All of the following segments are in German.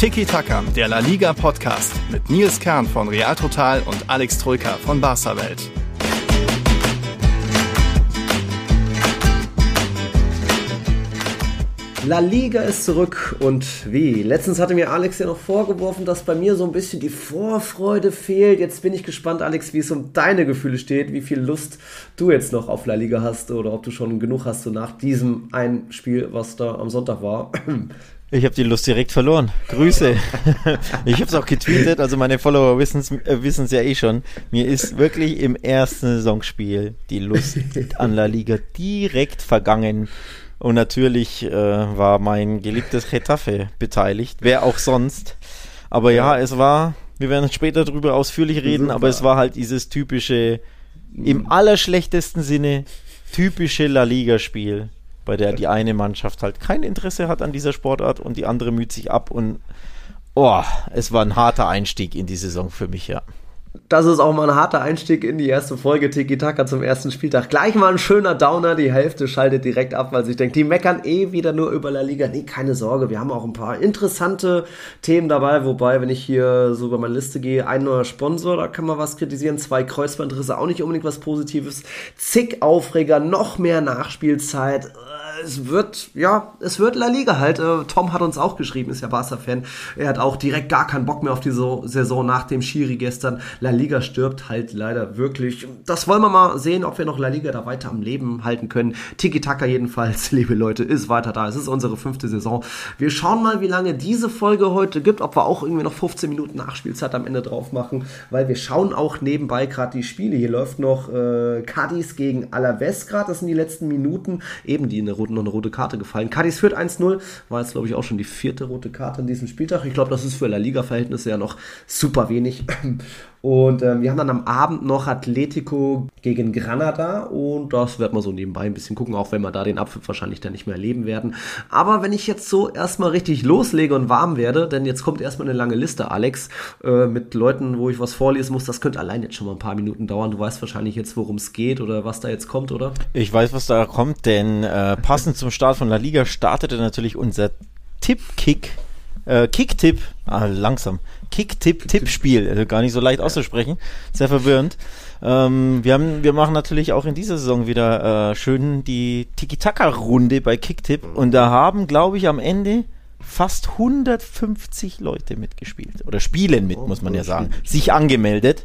Tiki Taka, der La Liga Podcast mit Nils Kern von Real Total und Alex Troika von Barca Welt. La Liga ist zurück und wie? Letztens hatte mir Alex ja noch vorgeworfen, dass bei mir so ein bisschen die Vorfreude fehlt. Jetzt bin ich gespannt, Alex, wie es um deine Gefühle steht, wie viel Lust du jetzt noch auf La Liga hast oder ob du schon genug hast so nach diesem einen Spiel, was da am Sonntag war. Ich habe die Lust direkt verloren. Grüße. ich habe es auch getweetet, also meine Follower wissen es äh, ja eh schon. Mir ist wirklich im ersten Saisonspiel die Lust an La Liga direkt vergangen. Und natürlich äh, war mein geliebtes Getafe beteiligt. Wer auch sonst. Aber ja, es war, wir werden später darüber ausführlich reden, aber es war halt dieses typische, im allerschlechtesten Sinne, typische La Liga-Spiel, bei der die eine Mannschaft halt kein Interesse hat an dieser Sportart und die andere müht sich ab und oh, es war ein harter Einstieg in die Saison für mich, ja. Das ist auch mal ein harter Einstieg in die erste Folge Tiki Taka zum ersten Spieltag. Gleich mal ein schöner Downer. Die Hälfte schaltet direkt ab, weil sich denkt, die meckern eh wieder nur über La Liga. Nee, keine Sorge. Wir haben auch ein paar interessante Themen dabei. Wobei, wenn ich hier so über meine Liste gehe, ein neuer Sponsor, da kann man was kritisieren. Zwei Kreuzbandrisse, auch nicht unbedingt was Positives. Zig Aufreger, noch mehr Nachspielzeit es wird, ja, es wird La Liga halt. Äh, Tom hat uns auch geschrieben, ist ja Barca-Fan. Er hat auch direkt gar keinen Bock mehr auf die Saison nach dem Schiri gestern. La Liga stirbt halt leider wirklich. Das wollen wir mal sehen, ob wir noch La Liga da weiter am Leben halten können. Tiki-Taka jedenfalls, liebe Leute, ist weiter da. Es ist unsere fünfte Saison. Wir schauen mal, wie lange diese Folge heute gibt, ob wir auch irgendwie noch 15 Minuten Nachspielzeit am Ende drauf machen, weil wir schauen auch nebenbei gerade die Spiele. Hier läuft noch äh, Cadiz gegen Alaves gerade. Das sind die letzten Minuten. Eben die in der roten noch eine rote Karte gefallen. Cadiz führt 1-0, war jetzt glaube ich auch schon die vierte rote Karte in diesem Spieltag. Ich glaube, das ist für La Liga-Verhältnisse ja noch super wenig. Und ähm, wir haben dann am Abend noch Atletico gegen Granada und das wird man so nebenbei ein bisschen gucken, auch wenn wir da den Abpfiff wahrscheinlich dann nicht mehr erleben werden. Aber wenn ich jetzt so erstmal richtig loslege und warm werde, denn jetzt kommt erstmal eine lange Liste, Alex, äh, mit Leuten, wo ich was vorlesen muss, das könnte allein jetzt schon mal ein paar Minuten dauern. Du weißt wahrscheinlich jetzt, worum es geht oder was da jetzt kommt, oder? Ich weiß, was da kommt, denn äh, passend zum Start von La Liga startete natürlich unser Tippkick äh, Kicktipp, ah, langsam, Kicktipp-Tippspiel, also gar nicht so leicht auszusprechen, sehr verwirrend. Ähm, wir, haben, wir machen natürlich auch in dieser Saison wieder äh, schön die Tiki-Taka-Runde bei Kicktipp. Und da haben, glaube ich, am Ende fast 150 Leute mitgespielt. Oder spielen mit, oh, muss man ja sagen, sich angemeldet.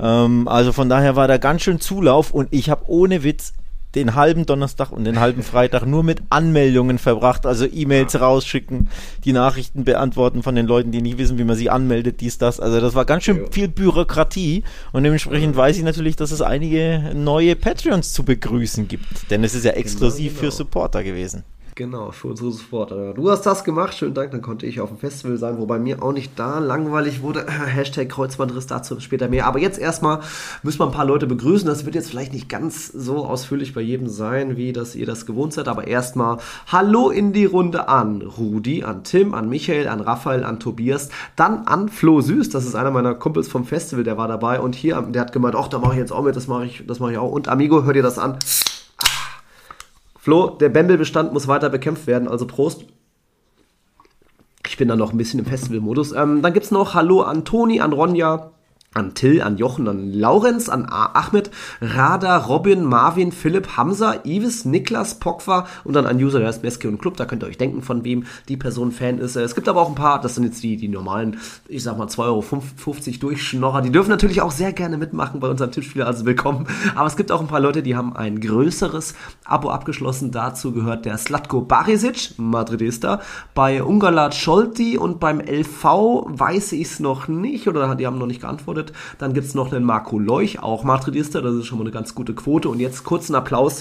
Ähm, also von daher war da ganz schön Zulauf. Und ich habe ohne Witz den halben Donnerstag und den halben Freitag nur mit Anmeldungen verbracht, also E-Mails rausschicken, die Nachrichten beantworten von den Leuten, die nicht wissen, wie man sie anmeldet, dies, das. Also das war ganz schön viel Bürokratie und dementsprechend weiß ich natürlich, dass es einige neue Patreons zu begrüßen gibt, denn es ist ja genau, exklusiv genau, genau. für Supporter gewesen. Genau, für unsere Supporter. Du hast das gemacht, schönen Dank, dann konnte ich auf dem Festival sein, wobei mir auch nicht da langweilig wurde. Hashtag Kreuzbandriss dazu später mehr. Aber jetzt erstmal müssen wir ein paar Leute begrüßen. Das wird jetzt vielleicht nicht ganz so ausführlich bei jedem sein, wie das ihr das gewohnt seid. Aber erstmal Hallo in die Runde an Rudi, an Tim, an Michael, an Raphael, an Tobias, dann an Flo Süß. Das ist einer meiner Kumpels vom Festival, der war dabei. Und hier, der hat gemeint, ach, da mache ich jetzt auch mit, das mache ich, das mache ich auch. Und Amigo, hört ihr das an? Flo, der Bembel-Bestand muss weiter bekämpft werden, also Prost. Ich bin da noch ein bisschen im Festival-Modus. Ähm, dann gibt es noch Hallo an Toni, an Ronja, an Till, an Jochen, an Laurenz, an Ahmed, Rada, Robin, Marvin, Philipp, Hamza, Ivis, Niklas, Pokwa und dann ein User, der heißt Meske und Club. Da könnt ihr euch denken, von wem die Person Fan ist. Es gibt aber auch ein paar, das sind jetzt die, die normalen, ich sag mal 2,50 Euro Durchschnorrer. Die dürfen natürlich auch sehr gerne mitmachen bei unserem Tippspiel, also willkommen. Aber es gibt auch ein paar Leute, die haben ein größeres Abo abgeschlossen. Dazu gehört der Slatko Barisic, Madridista, bei Ungalat Scholti und beim LV weiß ich es noch nicht oder die haben noch nicht geantwortet geantwortet. Dann gibt es noch einen Marco Leuch, auch Madridista, das ist schon mal eine ganz gute Quote. Und jetzt kurzen Applaus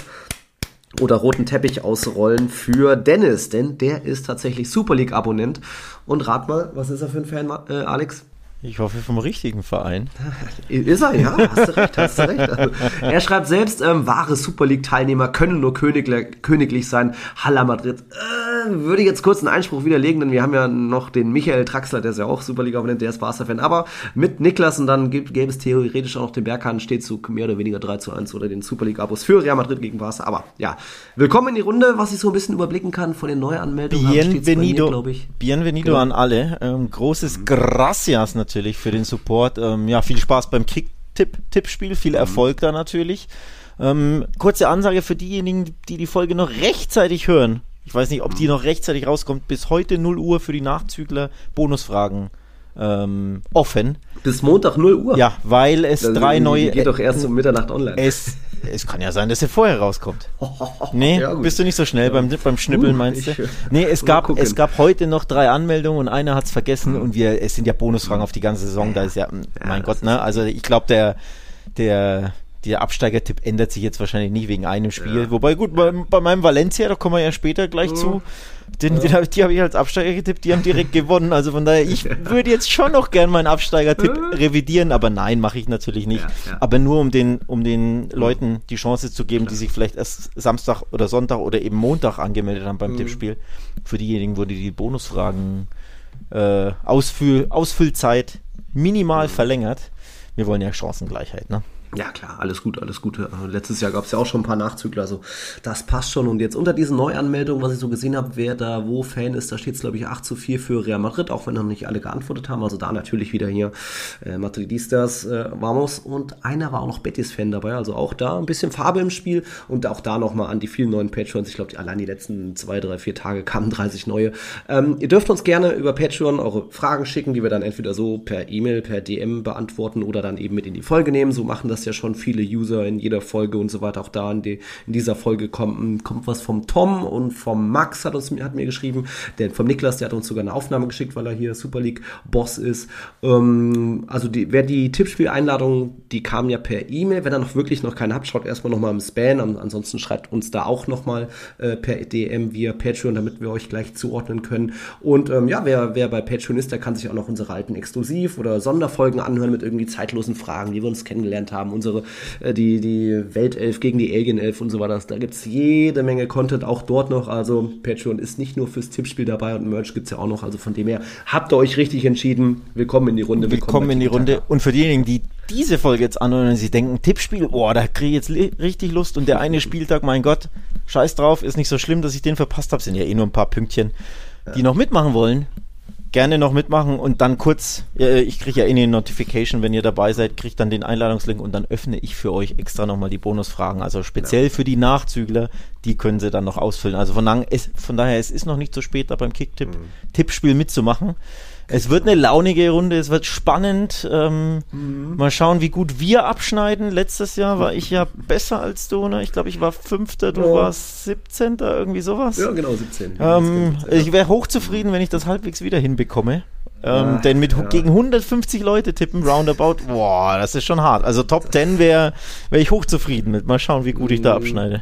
oder roten Teppich ausrollen für Dennis, denn der ist tatsächlich Super League-Abonnent. Und rat mal, was ist er für ein Fan, äh, Alex? Ich hoffe vom richtigen Verein. Ist er, ja, hast du recht, hast du recht. Also, er schreibt selbst, ähm, wahre Super League-Teilnehmer können nur königlich, königlich sein. Halla Madrid. Äh, würde jetzt kurz einen Einspruch widerlegen, denn wir haben ja noch den Michael Traxler, der ist ja auch Superliga-Abonnent, der ist Barca-Fan. Aber mit Niklas und dann gäbe es theoretisch auch noch den Berghahn, steht zu mehr oder weniger 3 zu 1 oder den Superliga-Abos für Real Madrid gegen Barca. Aber ja, willkommen in die Runde, was ich so ein bisschen überblicken kann von den Neuanmeldungen. Bienvenido, mir, Bienvenido genau. an alle. Ähm, großes Gracias natürlich für den Support. Ähm, ja, viel Spaß beim Kick-Tipp-Tippspiel, viel mhm. Erfolg da natürlich. Ähm, kurze Ansage für diejenigen, die die Folge noch rechtzeitig hören. Ich weiß nicht, ob die noch rechtzeitig rauskommt. Bis heute 0 Uhr für die Nachzügler Bonusfragen ähm, offen. Bis Montag 0 Uhr? Ja, weil es das drei neue. Geht doch erst um Mitternacht online. Es, es kann ja sein, dass er vorher rauskommt. Nee, ja, bist du nicht so schnell beim, beim Schnippeln, uh, meinst du? Ich, nee, es gab, es gab heute noch drei Anmeldungen und einer hat es vergessen und wir, es sind ja Bonusfragen auf die ganze Saison. Da ist ja, mein Gott, ne? Also ich glaube, der, der der Absteigertipp ändert sich jetzt wahrscheinlich nicht wegen einem Spiel. Ja. Wobei, gut, bei, bei, meinem Valencia, da kommen wir ja später gleich mhm. zu, den, ja. den hab, die habe ich als Absteiger getippt, die haben direkt gewonnen. Also von daher, ich würde jetzt schon noch gern meinen Absteigertipp revidieren, aber nein, mache ich natürlich nicht. Ja, aber nur um den, um den Leuten die Chance zu geben, die sich vielleicht erst Samstag oder Sonntag oder eben Montag angemeldet haben beim mhm. Tippspiel. Für diejenigen wurde die Bonusfragen äh, Ausfüll, Ausfüllzeit minimal mhm. verlängert. Wir wollen ja Chancengleichheit, ne? Ja, klar, alles gut, alles gut. Äh, letztes Jahr gab es ja auch schon ein paar Nachzügler, also das passt schon. Und jetzt unter diesen Neuanmeldungen, was ich so gesehen habe, wer da wo Fan ist, da steht es, glaube ich, 8 zu 4 für Real Madrid, auch wenn noch nicht alle geantwortet haben. Also da natürlich wieder hier äh, Madridistas, äh, Vamos. Und einer war auch noch Betis-Fan dabei, also auch da ein bisschen Farbe im Spiel. Und auch da nochmal an die vielen neuen Patrons. Ich glaube, allein die letzten zwei, drei, vier Tage kamen 30 neue. Ähm, ihr dürft uns gerne über Patreon eure Fragen schicken, die wir dann entweder so per E-Mail, per DM beantworten oder dann eben mit in die Folge nehmen. So machen das das ja schon viele User in jeder Folge und so weiter. Auch da in, die, in dieser Folge kommt, kommt was vom Tom und vom Max hat, uns, hat mir geschrieben. Der, vom Niklas, der hat uns sogar eine Aufnahme geschickt, weil er hier Super League Boss ist. Ähm, also die, wer die Tippspiel-Einladung, die kam ja per E-Mail. Wenn ihr noch wirklich noch keine habt, schaut erstmal nochmal im Span. Ansonsten schreibt uns da auch nochmal äh, per DM via Patreon, damit wir euch gleich zuordnen können. Und ähm, ja, wer, wer bei Patreon ist, der kann sich auch noch unsere alten Exklusiv- oder Sonderfolgen anhören mit irgendwie zeitlosen Fragen, wie wir uns kennengelernt haben haben, unsere, äh, die, die Weltelf gegen die Alien-Elf und so weiter. Da gibt es jede Menge Content auch dort noch. Also Patreon ist nicht nur fürs Tippspiel dabei und Merch gibt es ja auch noch. Also von dem her habt ihr euch richtig entschieden. Willkommen in die Runde. Willkommen, Willkommen in die Runde. Und für diejenigen, die diese Folge jetzt anhören und sie denken, Tippspiel, boah, da kriege ich jetzt richtig Lust und der eine Spieltag, mein Gott, scheiß drauf, ist nicht so schlimm, dass ich den verpasst habe, sind ja eh nur ein paar Pünktchen, die noch mitmachen wollen gerne noch mitmachen und dann kurz, äh, ich kriege ja eh eine Notification, wenn ihr dabei seid, kriegt dann den Einladungslink und dann öffne ich für euch extra nochmal die Bonusfragen. Also speziell ja. für die Nachzügler, die können sie dann noch ausfüllen. Also von, daher, es, von daher, es ist noch nicht zu spät, da beim Kicktipp-Tippspiel mhm. mitzumachen. Es wird eine launige Runde, es wird spannend. Ähm, mhm. Mal schauen, wie gut wir abschneiden. Letztes Jahr war ich ja besser als du, ne? Ich glaube, ich war Fünfter, du ja. warst 17. irgendwie sowas. Ja, genau, 17. Ähm, ja. Ich wäre hochzufrieden, wenn ich das halbwegs wieder hinbekomme. Ähm, ja, denn mit gegen 150 Leute tippen, roundabout, boah, das ist schon hart. Also Top 10 wäre wär ich hochzufrieden mit. Mal schauen, wie gut ich da mhm. abschneide.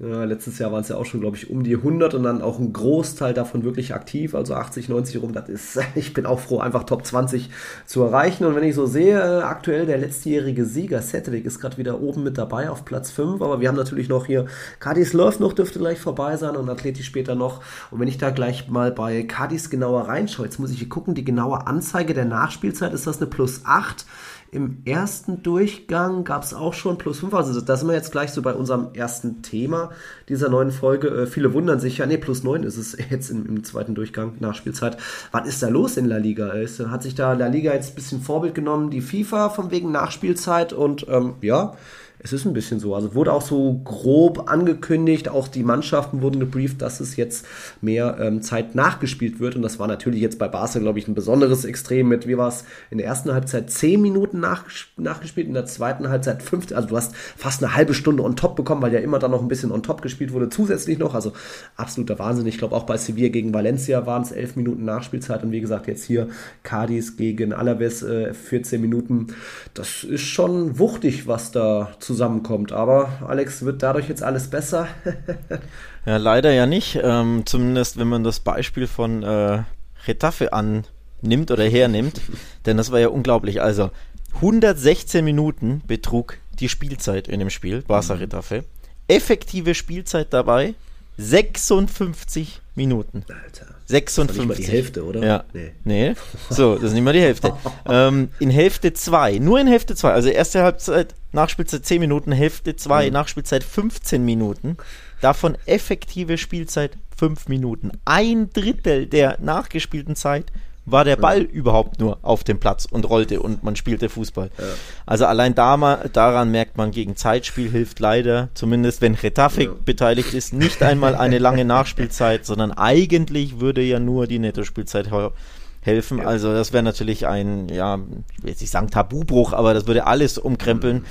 Ja, letztes Jahr waren es ja auch schon, glaube ich, um die 100 und dann auch ein Großteil davon wirklich aktiv, also 80, 90 rum. Das ist, ich bin auch froh, einfach Top 20 zu erreichen. Und wenn ich so sehe, äh, aktuell der letztjährige Sieger, Cedric, ist gerade wieder oben mit dabei auf Platz 5. Aber wir haben natürlich noch hier Cardis Love noch, dürfte gleich vorbei sein und Athletisch später noch. Und wenn ich da gleich mal bei Cardis genauer reinschaue, jetzt muss ich hier gucken, die genaue Anzeige der Nachspielzeit, ist das eine plus 8? Im ersten Durchgang gab es auch schon plus 5. Also da sind wir jetzt gleich so bei unserem ersten Thema dieser neuen Folge. Äh, viele wundern sich, ja, nee, plus 9 ist es jetzt im, im, zweiten Durchgang nach Spielzeit. Was ist da los in La Liga? Ist, hat sich da La Liga jetzt ein bisschen Vorbild genommen, die FIFA von wegen Nachspielzeit und ähm, ja, es ist ein bisschen so. Also wurde auch so grob angekündigt, auch die Mannschaften wurden gebrieft, dass es jetzt mehr ähm, Zeit nachgespielt wird. Und das war natürlich jetzt bei Barca, glaube ich, ein besonderes Extrem mit, wie war es, in der ersten Halbzeit 10 Minuten nach, nachgespielt, in der zweiten Halbzeit 5, also du hast fast eine halbe Stunde on top bekommen, weil ja immer dann noch ein bisschen on top gespielt wurde, zusätzlich noch. Also absoluter Wahnsinn. Ich glaube, auch bei Sevilla gegen Valencia waren es 11 Minuten Nachspielzeit. Und wie gesagt, jetzt hier Cadiz gegen Alaves äh, 14 Minuten. Das ist schon wuchtig, was da zu zusammenkommt. Aber Alex, wird dadurch jetzt alles besser? ja, leider ja nicht. Ähm, zumindest wenn man das Beispiel von äh, Retafe annimmt oder hernimmt. Denn das war ja unglaublich. Also 116 Minuten betrug die Spielzeit in dem Spiel, Barca mhm. Retafe. Effektive Spielzeit dabei 56 Minuten. Alter. 56. Das ist nicht mal die Hälfte, oder? Ja. Nee. nee. So, das ist nicht mal die Hälfte. ähm, in Hälfte 2, nur in Hälfte 2, also erste Halbzeit, Nachspielzeit 10 Minuten, Hälfte 2, mhm. Nachspielzeit 15 Minuten. Davon effektive Spielzeit 5 Minuten. Ein Drittel der nachgespielten Zeit war der Ball ja. überhaupt nur auf dem Platz und rollte und man spielte Fußball. Ja. Also allein da mal, daran merkt man, gegen Zeitspiel hilft leider, zumindest wenn Retafe ja. beteiligt ist, nicht einmal eine lange Nachspielzeit, sondern eigentlich würde ja nur die Nettospielzeit helfen. Also das wäre natürlich ein, ja, ich will jetzt nicht sagen Tabubruch, aber das würde alles umkrempeln.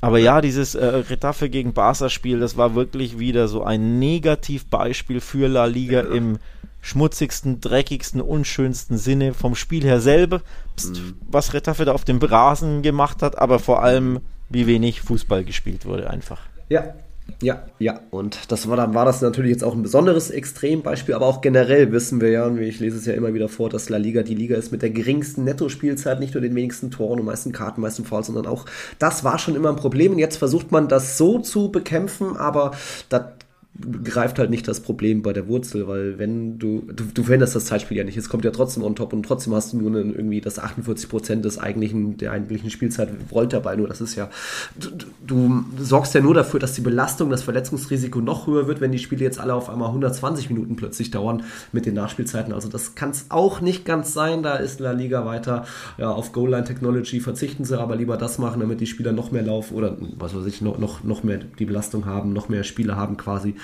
Aber ja, dieses äh, Retafe gegen Barca-Spiel, das war wirklich wieder so ein Negativbeispiel für La Liga im schmutzigsten, dreckigsten, unschönsten Sinne vom Spiel her selber, mhm. was Retafe da auf dem Rasen gemacht hat, aber vor allem, wie wenig Fußball gespielt wurde einfach. Ja, ja, ja, und das war dann war das natürlich jetzt auch ein besonderes Extrembeispiel, aber auch generell wissen wir ja, und ich lese es ja immer wieder vor, dass La Liga die Liga ist mit der geringsten Nettospielzeit, nicht nur den wenigsten Toren und meisten Karten, meisten Fouls, sondern auch das war schon immer ein Problem und jetzt versucht man das so zu bekämpfen, aber das greift halt nicht das Problem bei der Wurzel, weil wenn du, du, du veränderst das Zeitspiel ja nicht, es kommt ja trotzdem on top und trotzdem hast du nur einen, irgendwie das 48 Prozent des eigentlichen, der eigentlichen Spielzeit rollt dabei nur, das ist ja, du, du, sorgst ja nur dafür, dass die Belastung, das Verletzungsrisiko noch höher wird, wenn die Spiele jetzt alle auf einmal 120 Minuten plötzlich dauern mit den Nachspielzeiten, also das kann es auch nicht ganz sein, da ist La Liga weiter, ja, auf Goal Line Technology verzichten sie, aber lieber das machen, damit die Spieler noch mehr laufen oder was weiß ich, noch, noch, noch mehr die Belastung haben, noch mehr Spiele haben quasi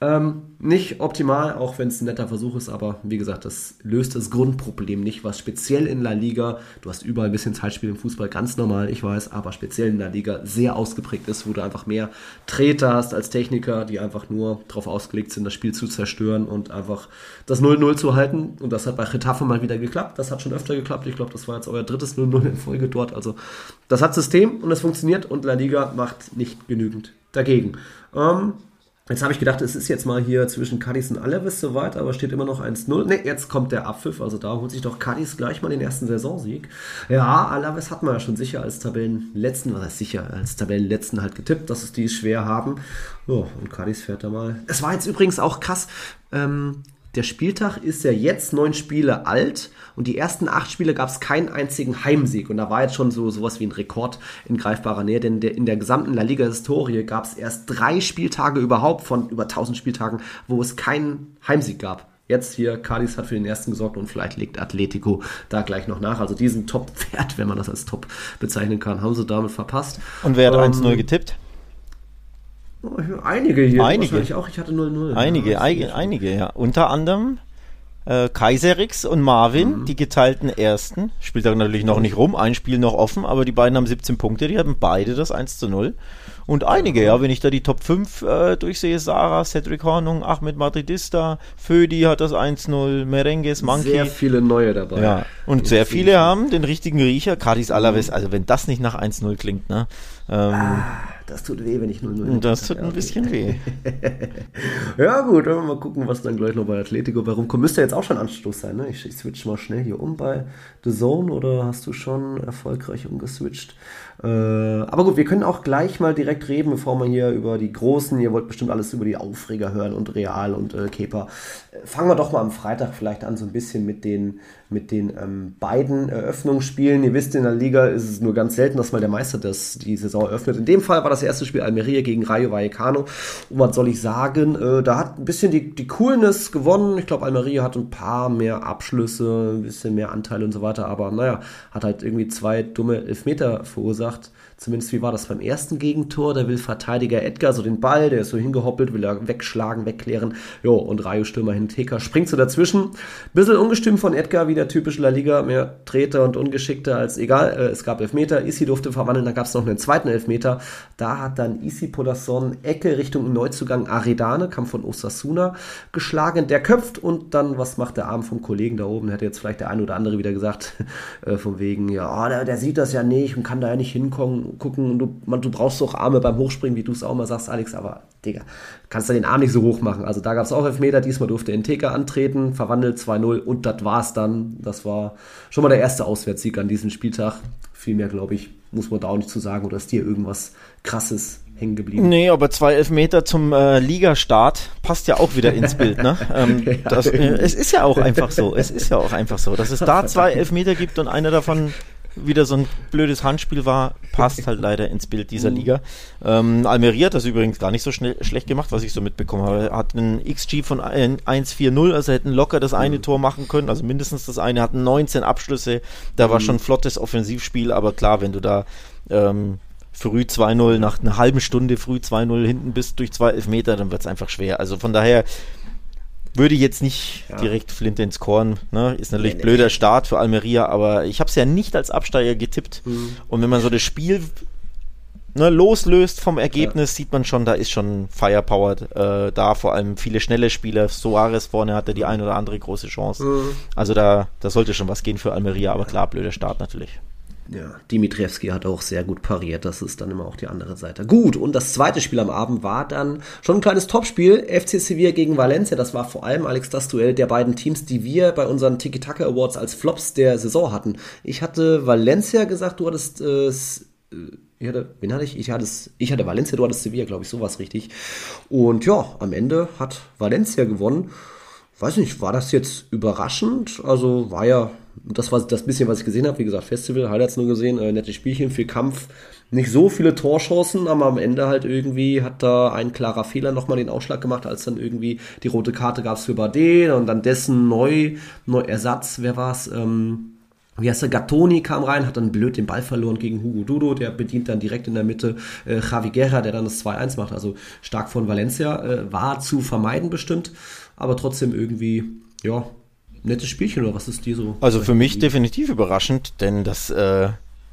ähm, nicht optimal, auch wenn es ein netter Versuch ist, aber wie gesagt, das löst das Grundproblem nicht, was speziell in La Liga, du hast überall ein bisschen Zeitspiel im Fußball, ganz normal, ich weiß, aber speziell in La Liga sehr ausgeprägt ist, wo du einfach mehr Treter hast als Techniker, die einfach nur darauf ausgelegt sind, das Spiel zu zerstören und einfach das 0-0 zu halten. Und das hat bei Getafe mal wieder geklappt. Das hat schon öfter geklappt. Ich glaube, das war jetzt euer drittes 0-0 in Folge dort. Also das hat System und es funktioniert und La Liga macht nicht genügend dagegen. Ähm, Jetzt habe ich gedacht, es ist jetzt mal hier zwischen Cadiz und Alaves soweit, aber steht immer noch 1-0. Ne, jetzt kommt der Abpfiff, also da holt sich doch Cadiz gleich mal den ersten Saisonsieg. Ja, Alaves hat man ja schon sicher als Tabellenletzten, was heißt sicher, als Tabellenletzten halt getippt, dass es die schwer haben. Ja, und Cadiz fährt da mal. Es war jetzt übrigens auch krass, ähm, der Spieltag ist ja jetzt neun Spiele alt und die ersten acht Spiele gab es keinen einzigen Heimsieg. Und da war jetzt schon so sowas wie ein Rekord in greifbarer Nähe, denn der, in der gesamten La Liga-Historie gab es erst drei Spieltage überhaupt von über 1000 Spieltagen, wo es keinen Heimsieg gab. Jetzt hier, Cadiz hat für den ersten gesorgt und vielleicht legt Atletico da gleich noch nach. Also diesen Top-Wert, wenn man das als Top bezeichnen kann, haben sie damit verpasst. Und wer hat ähm, 1-0 getippt? Einige hier. Einige. Ich auch, ich hatte 0-0. Einige, ja, einige, einige, ja. Unter anderem äh, Kaiserix und Marvin, mhm. die geteilten Ersten. Spielt da natürlich noch nicht rum, ein Spiel noch offen, aber die beiden haben 17 Punkte, die haben beide das 1 zu 0. Und einige, ja, wenn ich da die Top 5 äh, durchsehe, Sarah, Cedric Hornung, Ahmed Madridista, Födi hat das 1-0, Merengues, Monkey. Sehr viele neue dabei. Ja, und sehr viele haben den richtigen Riecher, Cadiz Alaves, also wenn das nicht nach 1-0 klingt, ne? Ähm, ah, das tut weh, wenn ich 0-0 Das tut ein bisschen weh. ja, gut, mal gucken, was dann gleich noch bei Atletico bei rumkommt. Müsste jetzt auch schon Anstoß sein, ne? Ich, ich switch mal schnell hier um bei The Zone oder hast du schon erfolgreich umgeswitcht? Äh, aber gut, wir können auch gleich mal direkt reden, bevor wir hier über die großen, ihr wollt bestimmt alles über die Aufreger hören und Real und äh, Kepa. Äh, fangen wir doch mal am Freitag vielleicht an, so ein bisschen mit den, mit den ähm, beiden Eröffnungsspielen. Ihr wisst, in der Liga ist es nur ganz selten, dass mal der Meister das, die Saison eröffnet. In dem Fall war das erste Spiel Almeria gegen Rayo Vallecano. Und was soll ich sagen? Äh, da hat ein bisschen die, die Coolness gewonnen. Ich glaube, Almeria hat ein paar mehr Abschlüsse, ein bisschen mehr Anteile und so weiter. Aber naja, hat halt irgendwie zwei dumme Elfmeter verursacht gesagt, zumindest wie war das beim ersten Gegentor, da will Verteidiger Edgar so den Ball, der ist so hingehoppelt, will er wegschlagen, wegklären. Jo, und Rayo Stürmer Hinteka springt so dazwischen. Bisschen ungestüm von Edgar, wie der typische La Liga, mehr Treter und ungeschickter als egal. Äh, es gab Elfmeter, Isi durfte verwandeln, dann gab es noch einen zweiten Elfmeter. Da hat dann Isi Podasson Ecke Richtung Neuzugang Aredane, kam von Osasuna, geschlagen. Der köpft und dann, was macht der Arm vom Kollegen da oben? Hätte jetzt vielleicht der eine oder andere wieder gesagt, äh, von wegen, ja, der, der sieht das ja nicht und kann da ja nicht hinkommen, gucken. Du, man, du brauchst doch Arme beim Hochspringen, wie du es auch mal sagst, Alex, aber Digga, kannst du den Arm nicht so hoch machen. Also da gab es auch Elfmeter, diesmal durfte Enteka antreten, verwandelt 2-0 und das war's dann. Das war schon mal der erste Auswärtssieg an diesem Spieltag. Viel mehr, glaube ich, muss man da auch nicht zu sagen oder ist dir irgendwas krasses hängen geblieben. Nee, aber zwei Elfmeter zum äh, Ligastart passt ja auch wieder ins Bild, ne? Ähm, ja, das, äh, es ist ja auch einfach so. Es ist ja auch einfach so, dass es da zwei Elfmeter gibt und einer davon wieder so ein blödes Handspiel war, passt halt leider ins Bild dieser mhm. Liga. Ähm, Almeria hat das übrigens gar nicht so schnell, schlecht gemacht, was ich so mitbekommen habe. Er hat einen XG von 1,40, also hätten locker das eine mhm. Tor machen können, also mindestens das eine, hatten 19 Abschlüsse, da war mhm. schon flottes Offensivspiel, aber klar, wenn du da ähm, früh 2-0, nach einer halben Stunde früh 2-0 hinten bist durch zwei Elfmeter, dann wird es einfach schwer. Also von daher würde jetzt nicht ja. direkt Flinte ins Korn. Ne? Ist natürlich nee, nee. blöder Start für Almeria, aber ich habe es ja nicht als Absteiger getippt. Mhm. Und wenn man so das Spiel ne, loslöst vom Ergebnis, ja. sieht man schon, da ist schon Firepower äh, da. Vor allem viele schnelle Spieler. Soares vorne hatte die ein oder andere große Chance. Mhm. Also da, da sollte schon was gehen für Almeria, aber klar, blöder Start natürlich. Ja, Dimitrievski hat auch sehr gut pariert, das ist dann immer auch die andere Seite. Gut, und das zweite Spiel am Abend war dann schon ein kleines Topspiel, FC Sevilla gegen Valencia, das war vor allem, Alex, das Duell der beiden Teams, die wir bei unseren Tiki-Taka Awards als Flops der Saison hatten. Ich hatte Valencia gesagt, du hattest, äh, ich hatte, wen hatte ich? Ich hatte, ich hatte Valencia, du hattest Sevilla, glaube ich, sowas richtig. Und ja, am Ende hat Valencia gewonnen. Weiß nicht, war das jetzt überraschend? Also war ja das war das bisschen, was ich gesehen habe. Wie gesagt, Festival, Highlights nur gesehen, äh, nette Spielchen, viel Kampf, nicht so viele Torchancen, aber am Ende halt irgendwie hat da ein klarer Fehler nochmal den Ausschlag gemacht, als dann irgendwie die rote Karte gab es für Bardet und dann dessen neu, neu Ersatz, wer war's? Ähm, wie heißt der, Gattoni kam rein, hat dann blöd den Ball verloren gegen Hugo Dudo, der bedient dann direkt in der Mitte äh, Javi Guerra, der dann das 2-1 macht, also stark von Valencia, äh, war zu vermeiden bestimmt, aber trotzdem irgendwie, ja, nettes Spielchen oder was ist dir so? Also für mich definitiv überraschend, denn das äh,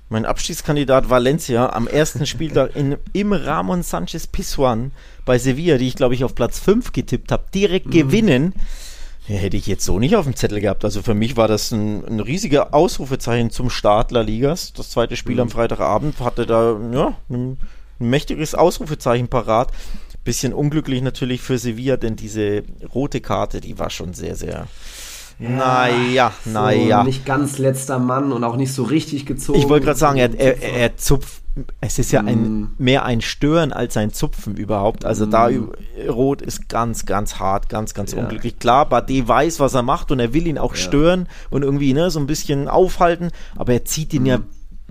mein Abstiegskandidat Valencia am ersten Spieltag in, im Ramon Sanchez Pizjuan bei Sevilla, die ich glaube ich auf Platz 5 getippt habe, direkt mhm. gewinnen. Hätte ich jetzt so nicht auf dem Zettel gehabt. Also für mich war das ein, ein riesiger Ausrufezeichen zum Start La Ligas. Das zweite Spiel mhm. am Freitagabend hatte da ja, ein, ein mächtiges Ausrufezeichen parat. Bisschen unglücklich natürlich für Sevilla, denn diese rote Karte, die war schon sehr, sehr naja, so naja. Nicht ganz letzter Mann und auch nicht so richtig gezogen. Ich wollte gerade sagen, er, er, er, zupft. Es ist ja ein, mm. mehr ein Stören als ein Zupfen überhaupt. Also mm. da Rot ist ganz, ganz hart, ganz, ganz ja. unglücklich. Klar, Bade weiß, was er macht und er will ihn auch ja. stören und irgendwie ne, so ein bisschen aufhalten, aber er zieht ihn mm. ja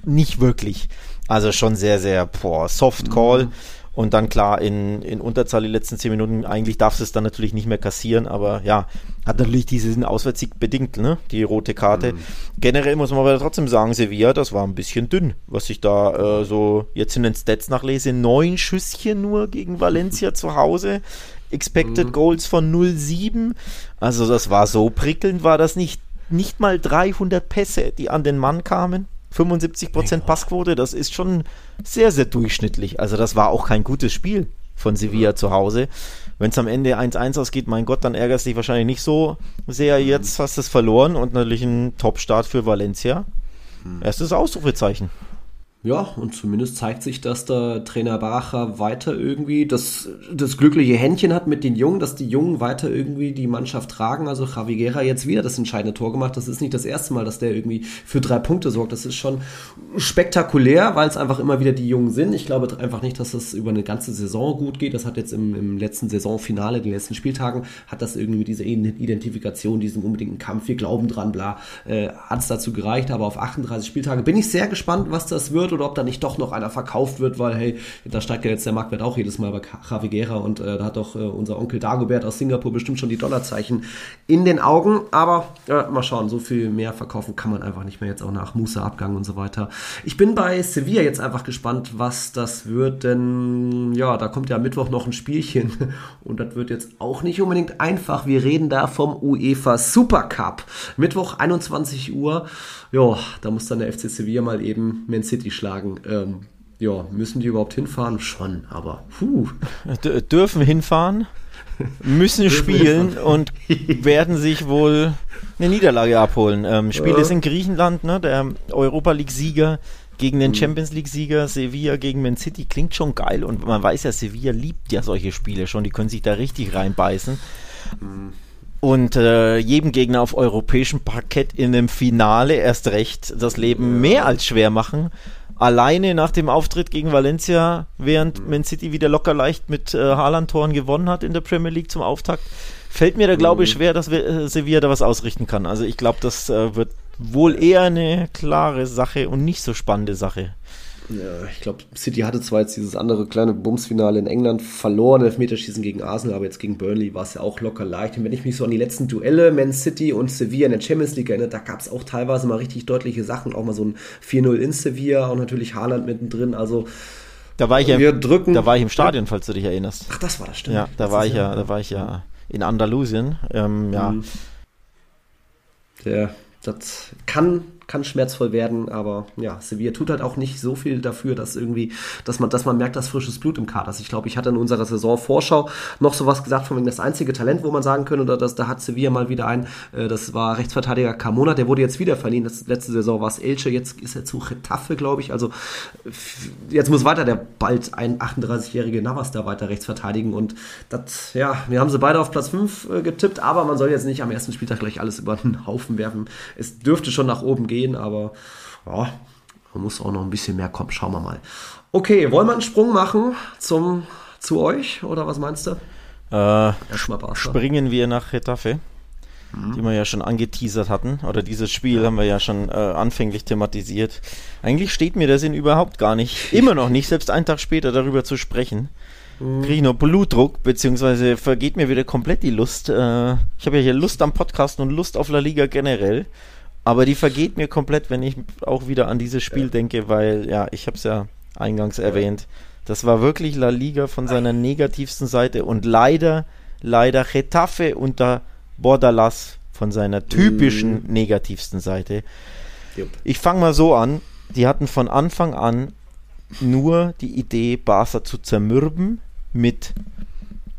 nicht wirklich. Also schon sehr, sehr boah, Soft Call. Und dann klar, in, in Unterzahl die letzten zehn Minuten, eigentlich darfst du es dann natürlich nicht mehr kassieren, aber ja, hat natürlich diesen Auswärtssieg bedingt, ne? Die rote Karte. Mhm. Generell muss man aber trotzdem sagen, Sevilla, das war ein bisschen dünn, was ich da äh, so jetzt in den Stats nachlese. Neun Schüsschen nur gegen Valencia zu Hause. Expected mhm. Goals von 0,7. Also das war so prickelnd, war das nicht. Nicht mal 300 Pässe, die an den Mann kamen. 75% Passquote, das ist schon sehr, sehr durchschnittlich. Also das war auch kein gutes Spiel von Sevilla zu Hause. Wenn es am Ende 1-1 ausgeht, mein Gott, dann ärgerst du dich wahrscheinlich nicht so sehr. Jetzt hast du es verloren und natürlich ein Top-Start für Valencia. Hm. Erstes Ausrufezeichen. Ja, und zumindest zeigt sich, dass der Trainer Baracha weiter irgendwie das, das glückliche Händchen hat mit den Jungen, dass die Jungen weiter irgendwie die Mannschaft tragen. Also Javi Guerra jetzt wieder das entscheidende Tor gemacht. Das ist nicht das erste Mal, dass der irgendwie für drei Punkte sorgt. Das ist schon spektakulär, weil es einfach immer wieder die Jungen sind. Ich glaube einfach nicht, dass das über eine ganze Saison gut geht. Das hat jetzt im, im letzten Saisonfinale, den letzten Spieltagen, hat das irgendwie mit dieser Identifikation, diesem unbedingten Kampf, wir glauben dran, bla, äh, hat es dazu gereicht. Aber auf 38 Spieltage bin ich sehr gespannt, was das wird wird oder ob da nicht doch noch einer verkauft wird, weil hey, da steigt ja jetzt der Marktwert auch jedes Mal bei Javi Guerra und äh, da hat doch äh, unser Onkel Dagobert aus Singapur bestimmt schon die Dollarzeichen in den Augen. Aber äh, mal schauen, so viel mehr verkaufen kann man einfach nicht mehr jetzt auch nach Musa-Abgang und so weiter. Ich bin bei Sevilla jetzt einfach gespannt, was das wird, denn ja, da kommt ja Mittwoch noch ein Spielchen und das wird jetzt auch nicht unbedingt einfach. Wir reden da vom UEFA Super Cup. Mittwoch 21 Uhr. Ja, da muss dann der FC Sevilla mal eben Man City schlagen. Ähm, ja, müssen die überhaupt hinfahren? Schon, aber puh. Dürfen hinfahren, müssen spielen und werden sich wohl eine Niederlage abholen. Ähm, Spiel ja. ist in Griechenland, ne? Der Europa League-Sieger gegen den mhm. Champions League-Sieger, Sevilla gegen Man City klingt schon geil und man weiß ja, Sevilla liebt ja solche Spiele schon, die können sich da richtig reinbeißen. Mhm. Und äh, jedem Gegner auf europäischem Parkett in einem Finale erst recht das Leben mehr als schwer machen. Alleine nach dem Auftritt gegen Valencia, während Man City wieder locker leicht mit äh, Haaland-Toren gewonnen hat in der Premier League zum Auftakt, fällt mir da glaube ich schwer, dass wir, äh, Sevilla da was ausrichten kann. Also ich glaube, das äh, wird wohl eher eine klare Sache und nicht so spannende Sache. Ja, ich glaube, City hatte zwar jetzt dieses andere kleine Bumsfinale in England verloren, Elfmeterschießen gegen Arsenal, aber jetzt gegen Burnley war es ja auch locker leicht. Und wenn ich mich so an die letzten Duelle, Man City und Sevilla in der Champions League erinnere, da gab es auch teilweise mal richtig deutliche Sachen, auch mal so ein 4-0 in Sevilla und natürlich Haaland mittendrin, also Da war ich ja, wir drücken. da war ich im Stadion, falls du dich erinnerst. Ach, das war das, stimmt. Ja, da Das war ich ja, da war ich ja in Andalusien. Ähm, ja, Mhm. Ja, das kann, kann schmerzvoll werden, aber ja, Sevilla tut halt auch nicht so viel dafür, dass irgendwie, dass man, dass man merkt, dass frisches Blut im Kader ist. Ich glaube, ich hatte in unserer Saisonvorschau noch sowas gesagt, von wegen das einzige Talent, wo man sagen könnte, oder das, da hat Sevilla mal wieder ein, äh, das war Rechtsverteidiger Carmona, der wurde jetzt wieder verliehen. Das, letzte Saison war es Elche, jetzt ist er zu Retafe, glaube ich. Also jetzt muss weiter der bald ein 38-jährige Navas da weiter rechts verteidigen und das, ja, wir haben sie beide auf Platz 5 äh, getippt, aber man soll jetzt nicht am ersten Spieltag gleich alles über den Haufen werfen. Es dürfte schon nach oben gehen, aber ja, man muss auch noch ein bisschen mehr kommen. Schauen wir mal. Okay, wollen wir einen Sprung machen zum, zu euch oder was meinst du? äh, Erstmal Barca. springen wir nach Retafe, die wir ja schon angeteasert hatten. Oder dieses Spiel haben wir ja schon äh, anfänglich thematisiert. Eigentlich steht mir der Sinn überhaupt gar nicht, immer noch nicht, selbst einen Tag später darüber zu sprechen. Kriege ich nur Blutdruck, beziehungsweise vergeht mir wieder komplett die Lust. Äh, ich habe ja hier Lust am Podcast und Lust auf La Liga generell. Aber die vergeht mir komplett, wenn ich auch wieder an dieses Spiel denke, weil, ja, ich habe es ja eingangs erwähnt. Das war wirklich La Liga von seiner negativsten Seite und leider, leider Getafe unter Bordalas von seiner typischen negativsten Seite. Jupp. Ich fange mal so an. Die hatten von Anfang an nur die Idee, Barca zu zermürben mit